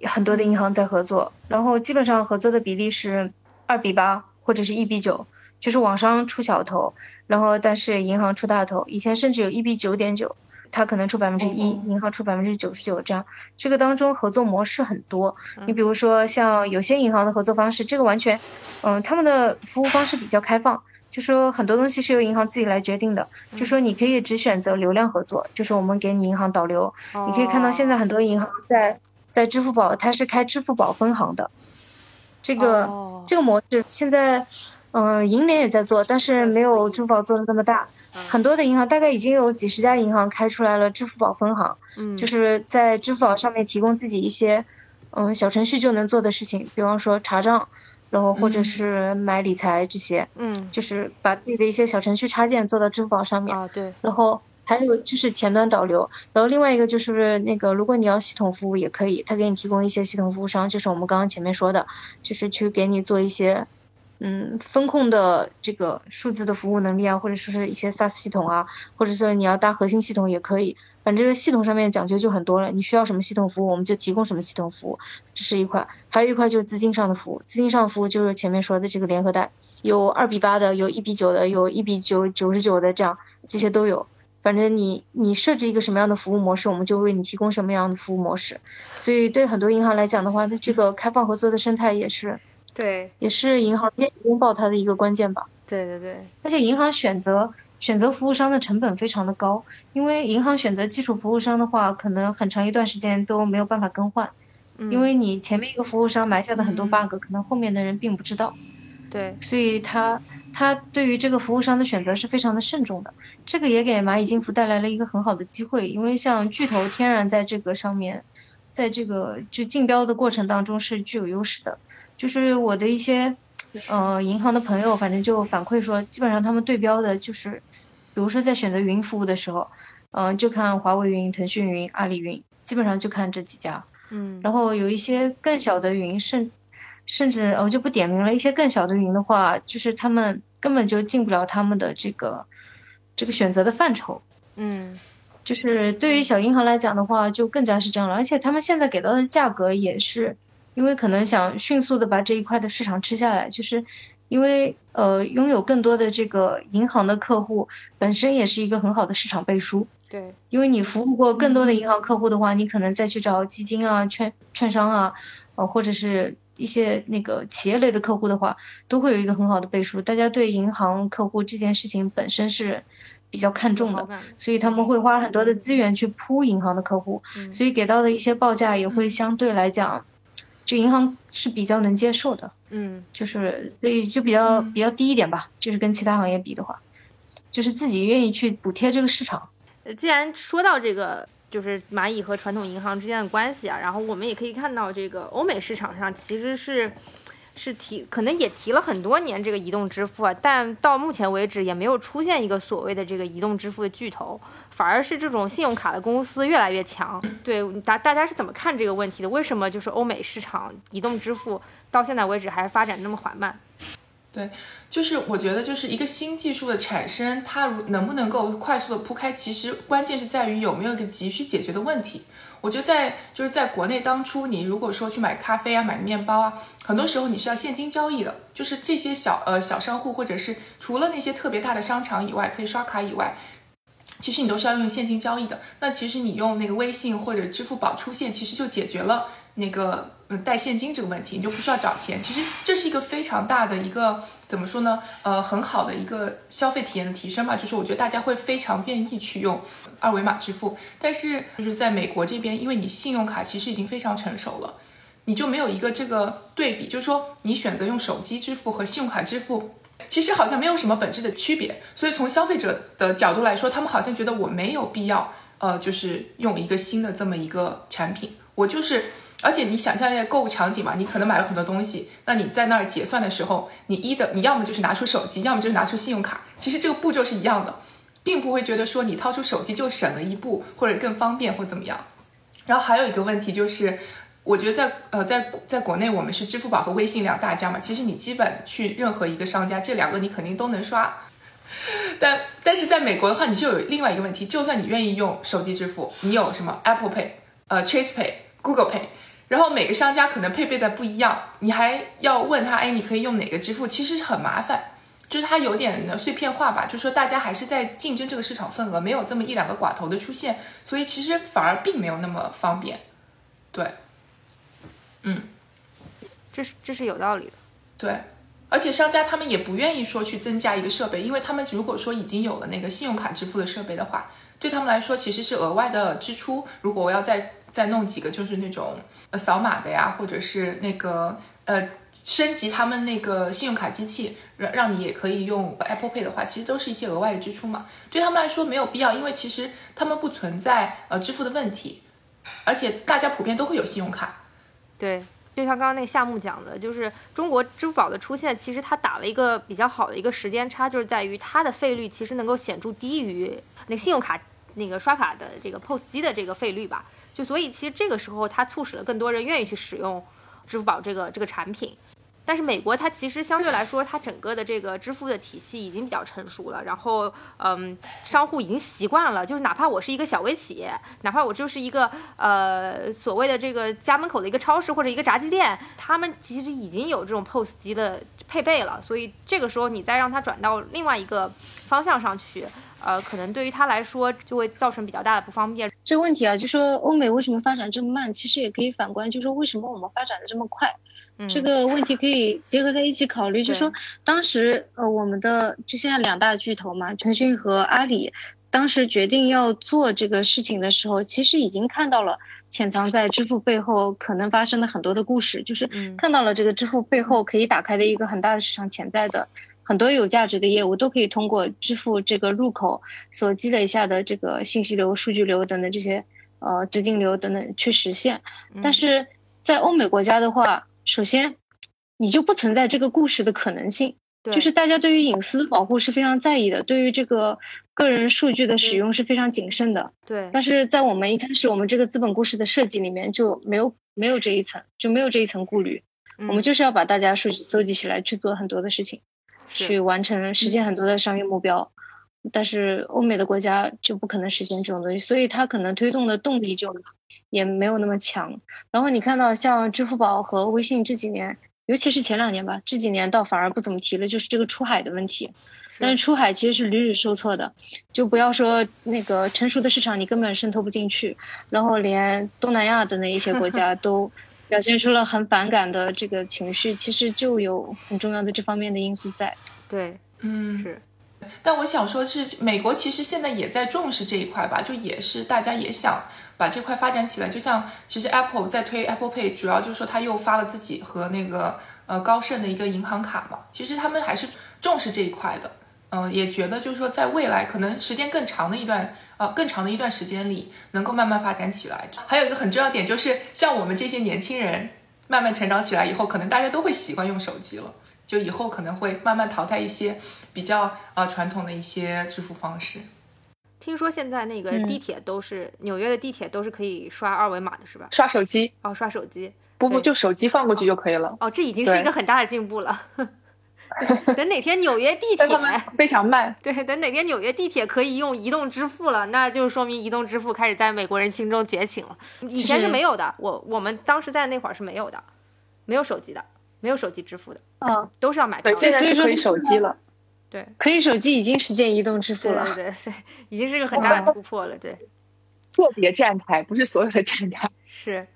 很多的银行在合作，然后基本上合作的比例是二比八或者是一比九，就是网商出小头，然后但是银行出大头，以前甚至有一比九点九。他可能出百分之一，银行出百分之九十九，这样这个当中合作模式很多。你比如说像有些银行的合作方式，这个完全，嗯，他们的服务方式比较开放，就说很多东西是由银行自己来决定的。就说你可以只选择流量合作，就是我们给你银行导流。你可以看到现在很多银行在在支付宝，它是开支付宝分行的。这个这个模式现在，嗯，银联也在做，但是没有支付宝做的那么大。很多的银行大概已经有几十家银行开出来了支付宝分行，嗯，就是在支付宝上面提供自己一些嗯小程序就能做的事情，比方说查账，然后或者是买理财这些，嗯，就是把自己的一些小程序插件做到支付宝上面啊，对，然后还有就是前端导流，然后另外一个就是那个如果你要系统服务也可以，他给你提供一些系统服务商，就是我们刚刚前面说的，就是去给你做一些嗯，风控的这个数字的服务能力啊，或者说是一些 SaaS 系统啊，或者说你要搭核心系统也可以。反正这个系统上面讲究就很多了，你需要什么系统服务，我们就提供什么系统服务，这是一块。还有一块就是资金上的服务，资金上服务就是前面说的这个联合贷，有二比八的，有一比九的，有一比九九十九的，这样这些都有。反正你你设置一个什么样的服务模式，我们就为你提供什么样的服务模式。所以对很多银行来讲的话，它这个开放合作的生态也是。对，也是银行愿意拥抱它的一个关键吧。对对对，而且银行选择选择服务商的成本非常的高，因为银行选择基础服务商的话，可能很长一段时间都没有办法更换，因为你前面一个服务商埋下的很多 bug，可能后面的人并不知道。对，所以他他对于这个服务商的选择是非常的慎重的，这个也给蚂蚁金服带来了一个很好的机会，因为像巨头天然在这个上面，在这个就竞标的过程当中是具有优势的。就是我的一些，呃，银行的朋友，反正就反馈说，基本上他们对标的就是，比如说在选择云服务的时候，嗯，就看华为云、腾讯云、阿里云，基本上就看这几家。嗯。然后有一些更小的云，甚甚至我就不点名了，一些更小的云的话，就是他们根本就进不了他们的这个这个选择的范畴。嗯。就是对于小银行来讲的话，就更加是这样了，而且他们现在给到的价格也是。因为可能想迅速的把这一块的市场吃下来，就是因为呃拥有更多的这个银行的客户本身也是一个很好的市场背书。对，因为你服务过更多的银行客户的话，你可能再去找基金啊、券券商啊，呃或者是一些那个企业类的客户的话，都会有一个很好的背书。大家对银行客户这件事情本身是比较看重的，所以他们会花很多的资源去铺银行的客户，所以给到的一些报价也会相对来讲。就银行是比较能接受的，嗯，就是所以就比较比较低一点吧，就是跟其他行业比的话，就是自己愿意去补贴这个市场。既然说到这个，就是蚂蚁和传统银行之间的关系啊，然后我们也可以看到，这个欧美市场上其实是。是提，可能也提了很多年这个移动支付啊，但到目前为止也没有出现一个所谓的这个移动支付的巨头，反而是这种信用卡的公司越来越强。对，大大家是怎么看这个问题的？为什么就是欧美市场移动支付到现在为止还发展那么缓慢？对，就是我觉得就是一个新技术的产生，它能不能够快速的铺开，其实关键是在于有没有一个急需解决的问题。我觉得在就是在国内，当初你如果说去买咖啡啊、买面包啊，很多时候你是要现金交易的。就是这些小呃小商户，或者是除了那些特别大的商场以外，可以刷卡以外，其实你都是要用现金交易的。那其实你用那个微信或者支付宝出现，其实就解决了那个呃带现金这个问题，你就不需要找钱。其实这是一个非常大的一个。怎么说呢？呃，很好的一个消费体验的提升吧，就是我觉得大家会非常愿意去用二维码支付。但是就是在美国这边，因为你信用卡其实已经非常成熟了，你就没有一个这个对比，就是说你选择用手机支付和信用卡支付，其实好像没有什么本质的区别。所以从消费者的角度来说，他们好像觉得我没有必要，呃，就是用一个新的这么一个产品，我就是。而且你想象一下购物场景嘛，你可能买了很多东西，那你在那儿结算的时候，你一的你要么就是拿出手机，要么就是拿出信用卡，其实这个步骤是一样的，并不会觉得说你掏出手机就省了一步或者更方便或怎么样。然后还有一个问题就是，我觉得在呃在在国内我们是支付宝和微信两大家嘛，其实你基本去任何一个商家，这两个你肯定都能刷。但但是在美国的话，你就有另外一个问题，就算你愿意用手机支付，你有什么 Apple Pay、呃 Chase Pay、Google Pay。然后每个商家可能配备的不一样，你还要问他，哎，你可以用哪个支付？其实很麻烦，就是它有点碎片化吧。就说大家还是在竞争这个市场份额，没有这么一两个寡头的出现，所以其实反而并没有那么方便。对，嗯，这是这是有道理的。对，而且商家他们也不愿意说去增加一个设备，因为他们如果说已经有了那个信用卡支付的设备的话，对他们来说其实是额外的支出。如果我要再再弄几个就是那种呃扫码的呀，或者是那个呃升级他们那个信用卡机器，让让你也可以用 Apple Pay 的话，其实都是一些额外的支出嘛。对他们来说没有必要，因为其实他们不存在呃支付的问题，而且大家普遍都会有信用卡。对，就像刚刚那个夏目讲的，就是中国支付宝的出现，其实它打了一个比较好的一个时间差，就是在于它的费率其实能够显著低于那信用卡那个刷卡的这个 POS 机的这个费率吧。就所以，其实这个时候它促使了更多人愿意去使用支付宝这个这个产品。但是美国它其实相对来说，它整个的这个支付的体系已经比较成熟了，然后嗯，商户已经习惯了，就是哪怕我是一个小微企业，哪怕我就是一个呃所谓的这个家门口的一个超市或者一个炸鸡店，他们其实已经有这种 POS 机的配备了，所以这个时候你再让它转到另外一个方向上去，呃，可能对于他来说就会造成比较大的不方便。这个问题啊，就说欧美为什么发展这么慢，其实也可以反观，就说为什么我们发展的这么快。这个问题可以结合在一起考虑，就说当时呃我们的就现在两大巨头嘛，腾讯和阿里，当时决定要做这个事情的时候，其实已经看到了潜藏在支付背后可能发生的很多的故事，就是看到了这个支付背后可以打开的一个很大的市场潜在的很多有价值的业务，都可以通过支付这个入口所积累下的这个信息流、数据流等等这些呃资金流等等去实现，但是在欧美国家的话。首先，你就不存在这个故事的可能性，就是大家对于隐私保护是非常在意的，对于这个个人数据的使用是非常谨慎的。对。但是在我们一开始，我们这个资本故事的设计里面就没有没有这一层，就没有这一层顾虑。我们就是要把大家数据搜集起来去做很多的事情，去完成实现很多的商业目标。但是欧美的国家就不可能实现这种东西，所以它可能推动的动力就。也没有那么强，然后你看到像支付宝和微信这几年，尤其是前两年吧，这几年倒反而不怎么提了，就是这个出海的问题。但是出海其实是屡屡受挫的，就不要说那个成熟的市场你根本渗透不进去，然后连东南亚的那一些国家 <laughs> 都表现出了很反感的这个情绪，其实就有很重要的这方面的因素在。对，嗯，是。但我想说，是美国其实现在也在重视这一块吧，就也是大家也想把这块发展起来。就像其实 Apple 在推 Apple Pay，主要就是说他又发了自己和那个呃高盛的一个银行卡嘛。其实他们还是重视这一块的，嗯，也觉得就是说在未来可能时间更长的一段呃更长的一段时间里，能够慢慢发展起来。还有一个很重要点就是，像我们这些年轻人慢慢成长起来以后，可能大家都会习惯用手机了。就以后可能会慢慢淘汰一些比较呃传统的一些支付方式。听说现在那个地铁都是纽约的地铁都是可以刷二维码的，是吧？刷手机哦，刷手机。不不，就手机放过去就可以了。哦，这已经是一个很大的进步了。等哪天纽约地铁非常慢。对，等哪天纽约地铁可以用移动支付了，那就说明移动支付开始在美国人心中觉醒了。以前是没有的，我我们当时在那会儿是没有的，没有手机的。没有手机支付的，嗯，都是要买票。对，现在是可以手机了。对，可以手机已经实现移动支付了。对对对，已经是个很大的突破了。对，个别站台不是所有的站台。是，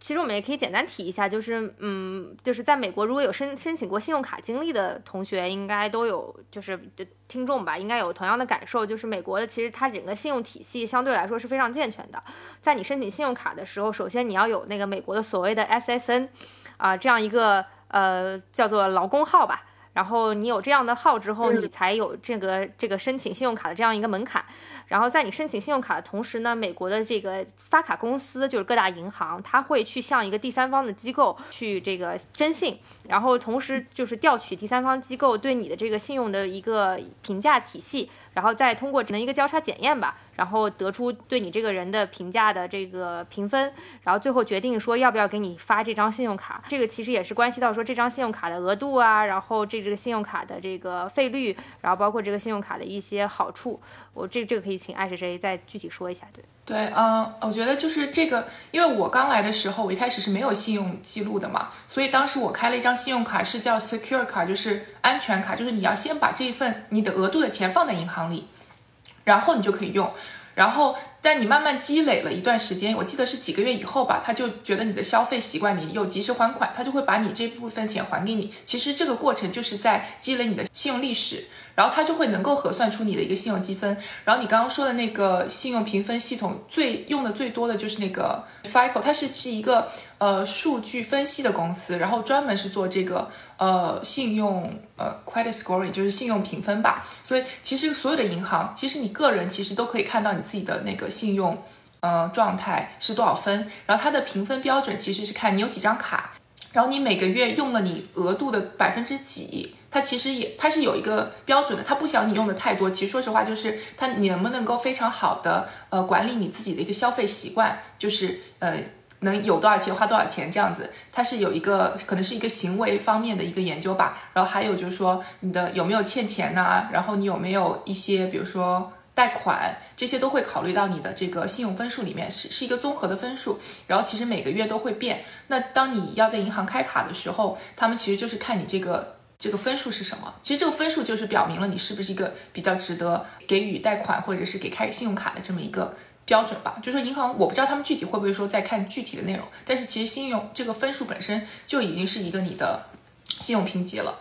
其实我们也可以简单提一下，就是嗯，就是在美国如果有申申请过信用卡经历的同学，应该都有，就是听众吧，应该有同样的感受，就是美国的其实它整个信用体系相对来说是非常健全的。在你申请信用卡的时候，首先你要有那个美国的所谓的 SSN。啊，这样一个呃叫做劳工号吧，然后你有这样的号之后，你才有这个这个申请信用卡的这样一个门槛。然后在你申请信用卡的同时呢，美国的这个发卡公司就是各大银行，它会去向一个第三方的机构去这个征信，然后同时就是调取第三方机构对你的这个信用的一个评价体系。然后再通过只能一个交叉检验吧，然后得出对你这个人的评价的这个评分，然后最后决定说要不要给你发这张信用卡。这个其实也是关系到说这张信用卡的额度啊，然后这这个信用卡的这个费率，然后包括这个信用卡的一些好处。我这这个可以请爱谁谁再具体说一下，对。对，嗯，我觉得就是这个，因为我刚来的时候，我一开始是没有信用记录的嘛，所以当时我开了一张信用卡，是叫 Secure 卡，就是安全卡，就是你要先把这一份你的额度的钱放在银行里，然后你就可以用，然后但你慢慢积累了一段时间，我记得是几个月以后吧，他就觉得你的消费习惯，你有及时还款，他就会把你这部分钱还给你。其实这个过程就是在积累你的信用历史。然后它就会能够核算出你的一个信用积分。然后你刚刚说的那个信用评分系统，最用的最多的就是那个 FICO，它是是一个呃数据分析的公司，然后专门是做这个呃信用呃 credit scoring，就是信用评分吧。所以其实所有的银行，其实你个人其实都可以看到你自己的那个信用呃状态是多少分。然后它的评分标准其实是看你有几张卡，然后你每个月用了你额度的百分之几。它其实也，它是有一个标准的，它不想你用的太多。其实说实话，就是它你能不能够非常好的呃管理你自己的一个消费习惯，就是呃能有多少钱花多少钱这样子，它是有一个可能是一个行为方面的一个研究吧。然后还有就是说你的有没有欠钱呐、然后你有没有一些比如说贷款，这些都会考虑到你的这个信用分数里面，是是一个综合的分数。然后其实每个月都会变。那当你要在银行开卡的时候，他们其实就是看你这个。这个分数是什么？其实这个分数就是表明了你是不是一个比较值得给予贷款或者是给开信用卡的这么一个标准吧。就说银行，我不知道他们具体会不会说再看具体的内容，但是其实信用这个分数本身就已经是一个你的信用评级了。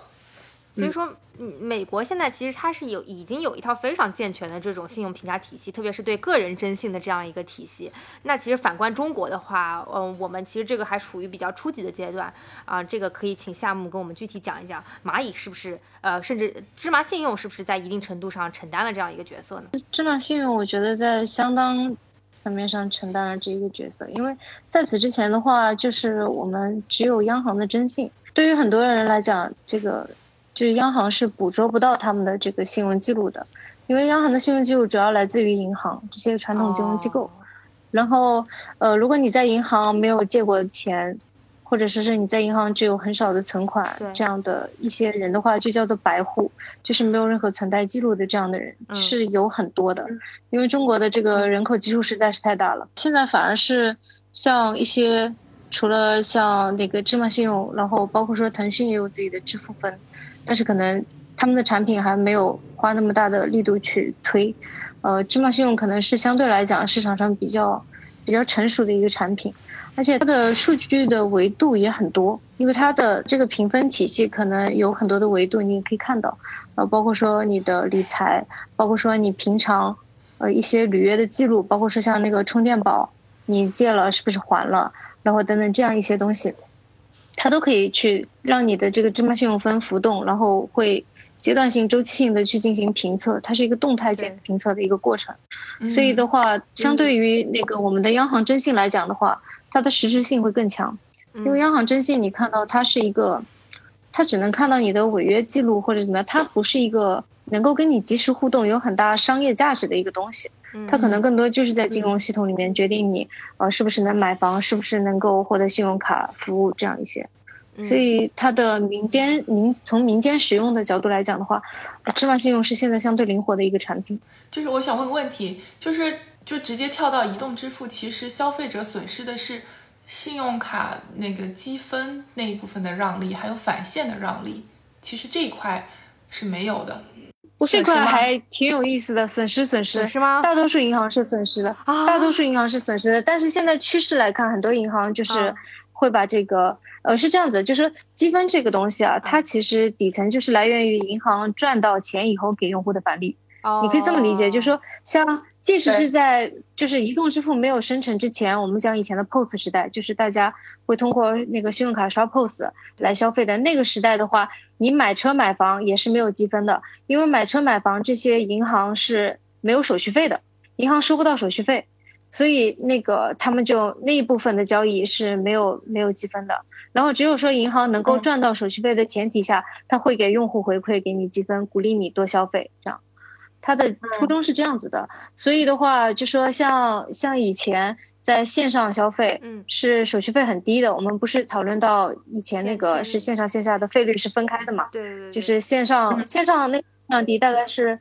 所以说，嗯，美国现在其实它是有已经有一套非常健全的这种信用评价体系，特别是对个人征信的这样一个体系。那其实反观中国的话，嗯，我们其实这个还处于比较初级的阶段啊。这个可以请夏木跟我们具体讲一讲，蚂蚁是不是呃，甚至芝麻信用是不是在一定程度上承担了这样一个角色呢？芝麻信用，我觉得在相当层面上承担了这一个角色，因为在此之前的话，就是我们只有央行的征信，对于很多人来讲，这个。就是央行是捕捉不到他们的这个信用记录的，因为央行的信用记录主要来自于银行这些传统金融机构。然后，呃，如果你在银行没有借过钱，或者说是你在银行只有很少的存款，这样的一些人的话，就叫做白户，就是没有任何存贷记录的这样的人是有很多的。因为中国的这个人口基数实在是太大了，现在反而是像一些除了像那个芝麻信用，然后包括说腾讯也有自己的支付分。但是可能他们的产品还没有花那么大的力度去推，呃，芝麻信用可能是相对来讲市场上比较比较成熟的一个产品，而且它的数据的维度也很多，因为它的这个评分体系可能有很多的维度，你也可以看到，呃，包括说你的理财，包括说你平常呃一些履约的记录，包括说像那个充电宝，你借了是不是还了，然后等等这样一些东西。它都可以去让你的这个芝麻信用分浮动，然后会阶段性、周期性的去进行评测，它是一个动态性评测的一个过程。所以的话，相对于那个我们的央行征信来讲的话，它的实质性会更强。因为央行征信，你看到它是一个，它只能看到你的违约记录或者怎么样，它不是一个能够跟你及时互动、有很大商业价值的一个东西。它可能更多就是在金融系统里面决定你呃是不是能买房，是不是能够获得信用卡服务这样一些，所以它的民间民从民间使用的角度来讲的话，芝麻信用是现在相对灵活的一个产品。就是我想问个问题，就是就直接跳到移动支付，其实消费者损失的是信用卡那个积分那一部分的让利，还有返现的让利，其实这一块是没有的。这块还挺有意思的，损失损失是吗？大多数银行是损失的，大多数银行是损失的。但是现在趋势来看，很多银行就是会把这个，呃，是这样子，就是积分这个东西啊，它其实底层就是来源于银行赚到钱以后给用户的返利。哦，你可以这么理解，就是说像。即使是在就是移动支付没有生成之前，我们讲以前的 POS 时代，就是大家会通过那个信用卡刷 POS 来消费的那个时代的话，你买车买房也是没有积分的，因为买车买房这些银行是没有手续费的，银行收不到手续费，所以那个他们就那一部分的交易是没有没有积分的。然后只有说银行能够赚到手续费的前提下，他会给用户回馈，给你积分，鼓励你多消费，这样。它的初衷是这样子的，所以的话，就说像像以前在线上消费，嗯，是手续费很低的。我们不是讨论到以前那个是线上线下的费率是分开的嘛？对对对，就是线上线上那上低大概是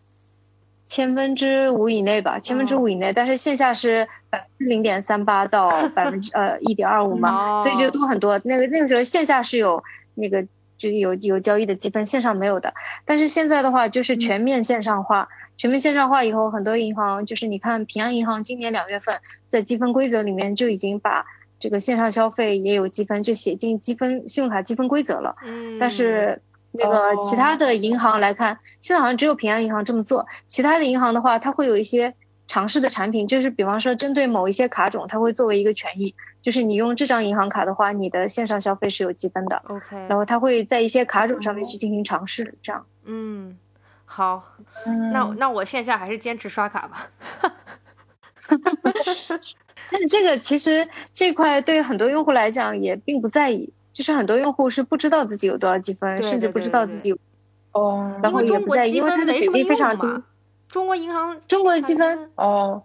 千分之五以内吧，千分之五以内，但是线下是百分之零点三八到 <laughs> 百分之呃一点二五嘛，所以就多很多。那个那个时候线下是有那个就有有交易的积分，线上没有的。但是现在的话就是全面线上化。全面线上化以后，很多银行就是你看平安银行今年两月份在积分规则里面就已经把这个线上消费也有积分，就写进积分信用卡积分规则了。嗯。但是那个其他的银行来看，现在好像只有平安银行这么做。其他的银行的话，它会有一些尝试的产品，就是比方说针对某一些卡种，它会作为一个权益，就是你用这张银行卡的话，你的线上消费是有积分的。OK。然后它会在一些卡种上面去进行尝试，这样。嗯。好，那那我线下还是坚持刷卡吧。但是这个其实这块对很多用户来讲也并不在意，就是很多用户是不知道自己有多少积分，甚至不知道自己哦，然后也不在意，因为它的比例非常低。中国银行中国的积分哦，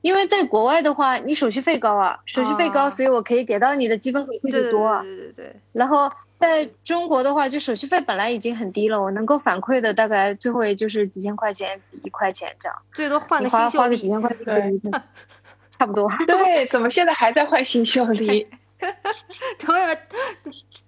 因为在国外的话，你手续费高啊，手续费高，所以我可以给到你的积分回馈就多。对对对。然后在中国的话，就手续费本来已经很低了，我能够反馈的大概最后也就是几千块钱，一块钱这样。最多换个新秀丽，几千块钱，<laughs> 差不多。对，怎么现在还在换新秀丽？<laughs> 同样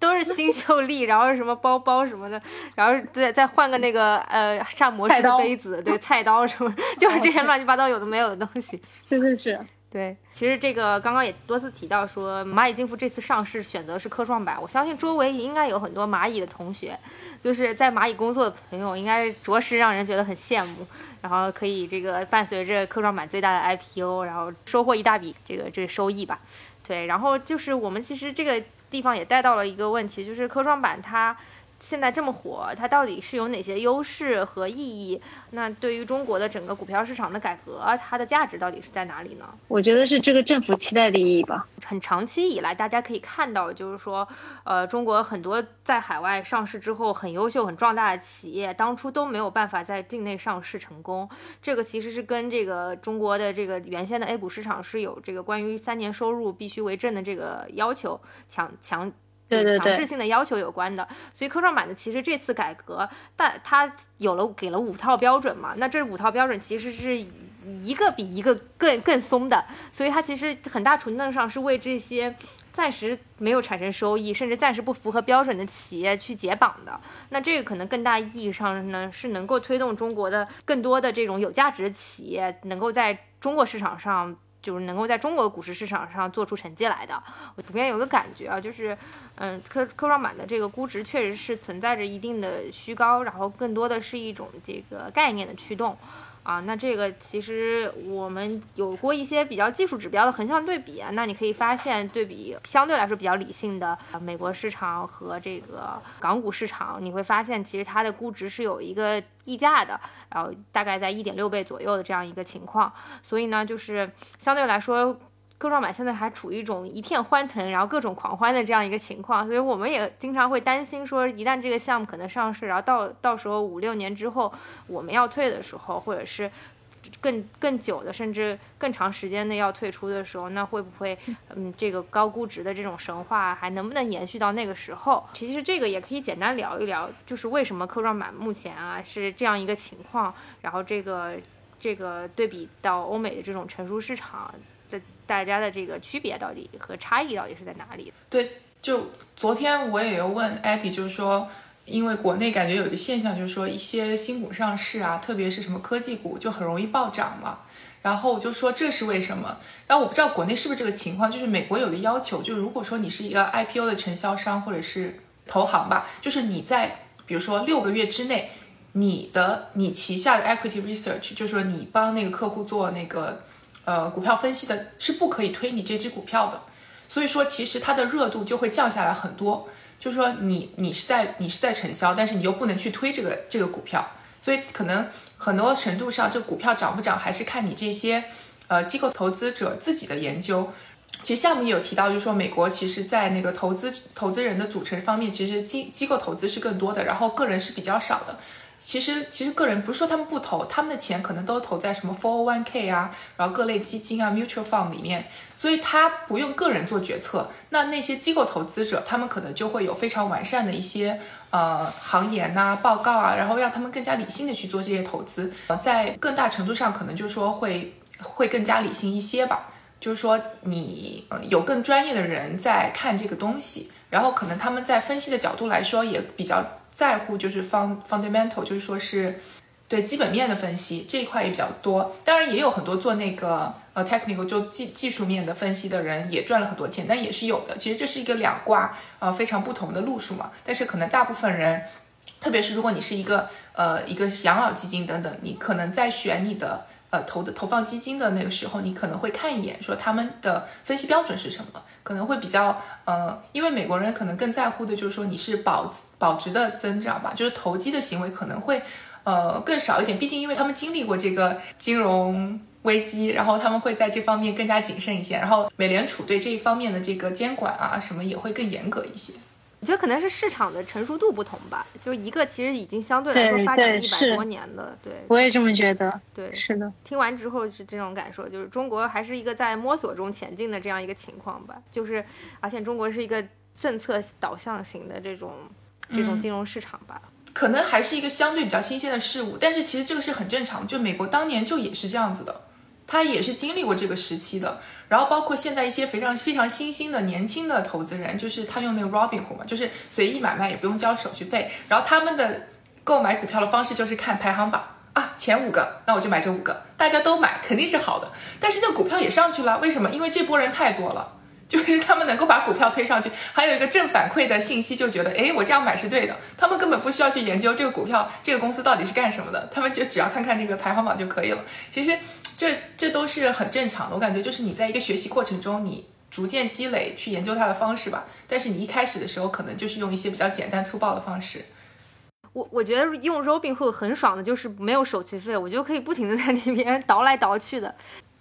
都是新秀丽，然后什么包包什么的，然后再再换个那个呃膳魔师的杯子，对菜刀什么，就是这些乱七八糟有的没有的东西。真的是，对。其实这个刚刚也多次提到说，蚂蚁金服这次上市选择是科创板，我相信周围应该有很多蚂蚁的同学，就是在蚂蚁工作的朋友，应该着实让人觉得很羡慕。然后可以这个伴随着科创板最大的 IPO，然后收获一大笔这个这个收益吧。对，然后就是我们其实这个地方也带到了一个问题，就是科创板它。现在这么火，它到底是有哪些优势和意义？那对于中国的整个股票市场的改革，它的价值到底是在哪里呢？我觉得是这个政府期待的意义吧。很长期以来，大家可以看到，就是说，呃，中国很多在海外上市之后很优秀、很壮大的企业，当初都没有办法在境内上市成功。这个其实是跟这个中国的这个原先的 A 股市场是有这个关于三年收入必须为正的这个要求强强。强制性的要求有关的，所以科创板的其实这次改革，但它有了给了五套标准嘛，那这五套标准其实是一个比一个更更松的，所以它其实很大程度上是为这些暂时没有产生收益，甚至暂时不符合标准的企业去解绑的。那这个可能更大意义上呢，是能够推动中国的更多的这种有价值的企业能够在中国市场上。就是能够在中国的股市市场上做出成绩来的，我普遍有个感觉啊，就是，嗯，科科创板的这个估值确实是存在着一定的虚高，然后更多的是一种这个概念的驱动。啊，那这个其实我们有过一些比较技术指标的横向对比啊，那你可以发现，对比相对来说比较理性的美国市场和这个港股市场，你会发现其实它的估值是有一个溢价的，然后大概在一点六倍左右的这样一个情况，所以呢，就是相对来说。科创板现在还处于一种一片欢腾，然后各种狂欢的这样一个情况，所以我们也经常会担心说，一旦这个项目可能上市，然后到到时候五六年之后我们要退的时候，或者是更更久的，甚至更长时间内要退出的时候，那会不会嗯这个高估值的这种神话还能不能延续到那个时候？其实这个也可以简单聊一聊，就是为什么科创板目前啊是这样一个情况，然后这个这个对比到欧美的这种成熟市场。的大家的这个区别到底和差异到底是在哪里？对，就昨天我也有问艾迪，就是说，因为国内感觉有一个现象，就是说一些新股上市啊，特别是什么科技股，就很容易暴涨嘛。然后我就说这是为什么？然后我不知道国内是不是这个情况，就是美国有个要求，就如果说你是一个 IPO 的承销商或者是投行吧，就是你在比如说六个月之内，你的你旗下的 equity research，就是说你帮那个客户做那个。呃，股票分析的是不可以推你这只股票的，所以说其实它的热度就会降下来很多。就是说你你是在你是在承销，但是你又不能去推这个这个股票，所以可能很多程度上，这股票涨不涨还是看你这些呃机构投资者自己的研究。其实项目也有提到，就是说美国其实在那个投资投资人的组成方面，其实机机构投资是更多的，然后个人是比较少的。其实，其实个人不是说他们不投，他们的钱可能都投在什么 401k 啊，然后各类基金啊，mutual fund 里面，所以他不用个人做决策。那那些机构投资者，他们可能就会有非常完善的一些呃行研呐、报告啊，然后让他们更加理性的去做这些投资。呃，在更大程度上，可能就说会会更加理性一些吧。就是说，你呃有更专业的人在看这个东西，然后可能他们在分析的角度来说也比较。在乎就是 fund fundamental，就是说是对基本面的分析这一块也比较多。当然也有很多做那个呃 technical 就技技术面的分析的人也赚了很多钱，但也是有的。其实这是一个两挂呃非常不同的路数嘛。但是可能大部分人，特别是如果你是一个呃一个养老基金等等，你可能在选你的。呃，投的投放基金的那个时候，你可能会看一眼，说他们的分析标准是什么，可能会比较呃，因为美国人可能更在乎的就是说你是保保值的增长吧，就是投机的行为可能会呃更少一点，毕竟因为他们经历过这个金融危机，然后他们会在这方面更加谨慎一些，然后美联储对这一方面的这个监管啊什么也会更严格一些。我觉得可能是市场的成熟度不同吧，就一个其实已经相对来说发展了一百多年的，对，我也这么觉得，对，是的。听完之后是这种感受，就是中国还是一个在摸索中前进的这样一个情况吧，就是而且中国是一个政策导向型的这种这种金融市场吧，可能还是一个相对比较新鲜的事物，但是其实这个是很正常，就美国当年就也是这样子的，他也是经历过这个时期的。然后包括现在一些非常非常新兴的年轻的投资人，就是他用那个 Robinhood 嘛，就是随意买卖也不用交手续费。然后他们的购买股票的方式就是看排行榜啊，前五个，那我就买这五个，大家都买肯定是好的。但是这股票也上去了，为什么？因为这波人太多了，就是他们能够把股票推上去，还有一个正反馈的信息，就觉得哎，我这样买是对的。他们根本不需要去研究这个股票这个公司到底是干什么的，他们就只要看看这个排行榜就可以了。其实。这这都是很正常的，我感觉就是你在一个学习过程中，你逐渐积累去研究它的方式吧。但是你一开始的时候，可能就是用一些比较简单粗暴的方式。我我觉得用 Robinhood 很爽的，就是没有手续费，我就可以不停的在那边倒来倒去的。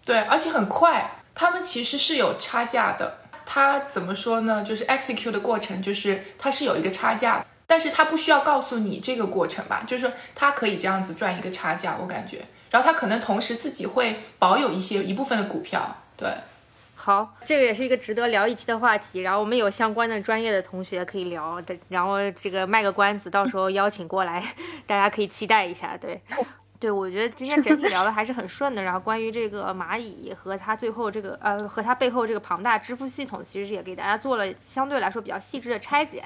对，而且很快。他们其实是有差价的，它怎么说呢？就是 execute 的过程，就是它是有一个差价，但是它不需要告诉你这个过程吧？就是说它可以这样子赚一个差价，我感觉。然后他可能同时自己会保有一些一部分的股票，对。好，这个也是一个值得聊一期的话题。然后我们有相关的专业的同学可以聊的，然后这个卖个关子，到时候邀请过来，<laughs> 大家可以期待一下。对，对，我觉得今天整体聊的还是很顺的。然后关于这个蚂蚁和它最后这个呃和它背后这个庞大支付系统，其实也给大家做了相对来说比较细致的拆解。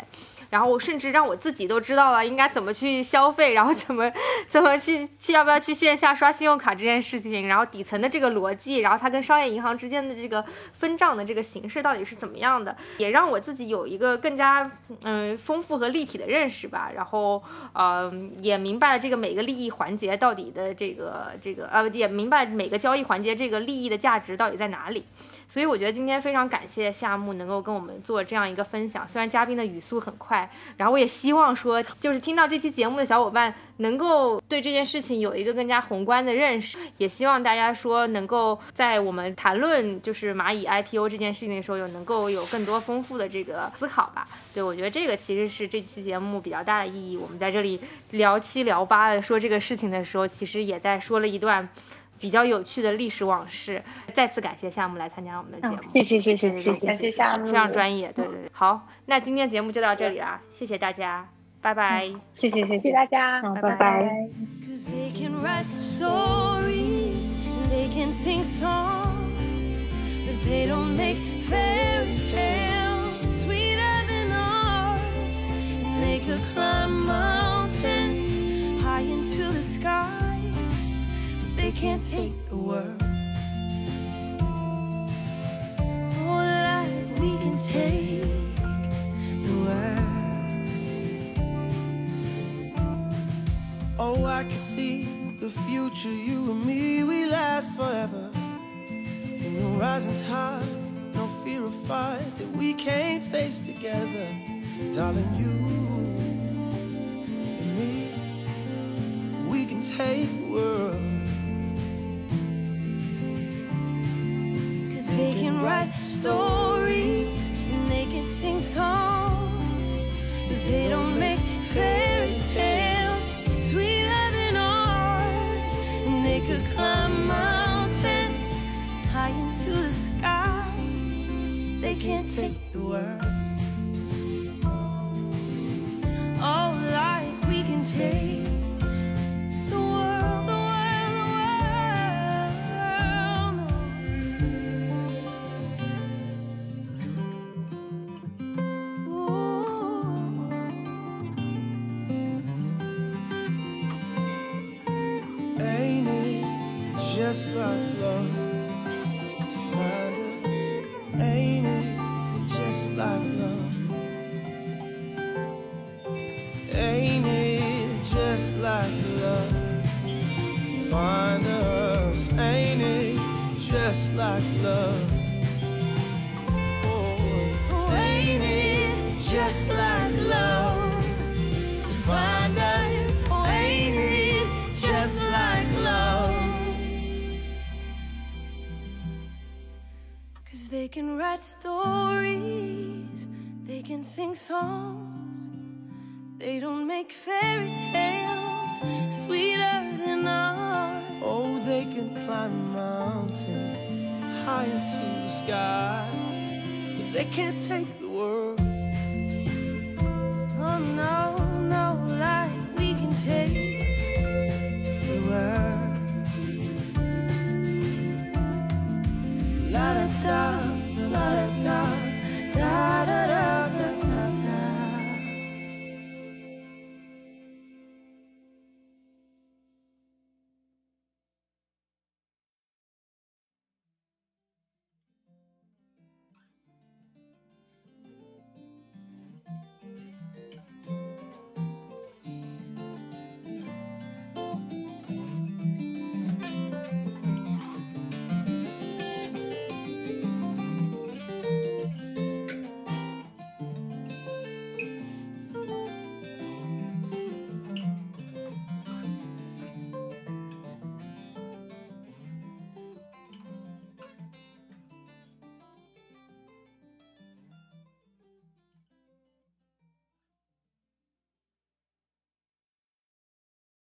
然后我甚至让我自己都知道了应该怎么去消费，然后怎么怎么去去要不要去线下刷信用卡这件事情，然后底层的这个逻辑，然后它跟商业银行之间的这个分账的这个形式到底是怎么样的，也让我自己有一个更加嗯丰富和立体的认识吧。然后呃也明白了这个每个利益环节到底你的这个这个呃也明白每个交易环节这个利益的价值到底在哪里。所以我觉得今天非常感谢夏木能够跟我们做这样一个分享。虽然嘉宾的语速很快，然后我也希望说，就是听到这期节目的小伙伴能够对这件事情有一个更加宏观的认识。也希望大家说能够在我们谈论就是蚂蚁 IPO 这件事情的时候，有能够有更多丰富的这个思考吧。对我觉得这个其实是这期节目比较大的意义。我们在这里聊七聊八的说这个事情的时候，其实也在说了一段。比较有趣的历史往事。再次感谢夏木来参加我们的节目，谢谢谢谢谢谢谢谢夏木，非常专业。对对对，好，那今天节目就到这里了，谢谢大家，拜拜。谢谢谢谢大家，拜拜。Can't take the world. Oh, like we can take the world. Oh, I can see the future, you and me, we last forever. Ain't no rising tide, no fear of fight that we can't face together. Darling, you and me, we can take the world. They can write stories and they can sing songs, but they don't make fairy tales sweeter than ours. And they could climb mountains high into the sky. They can't take the world. Oh, like we can take.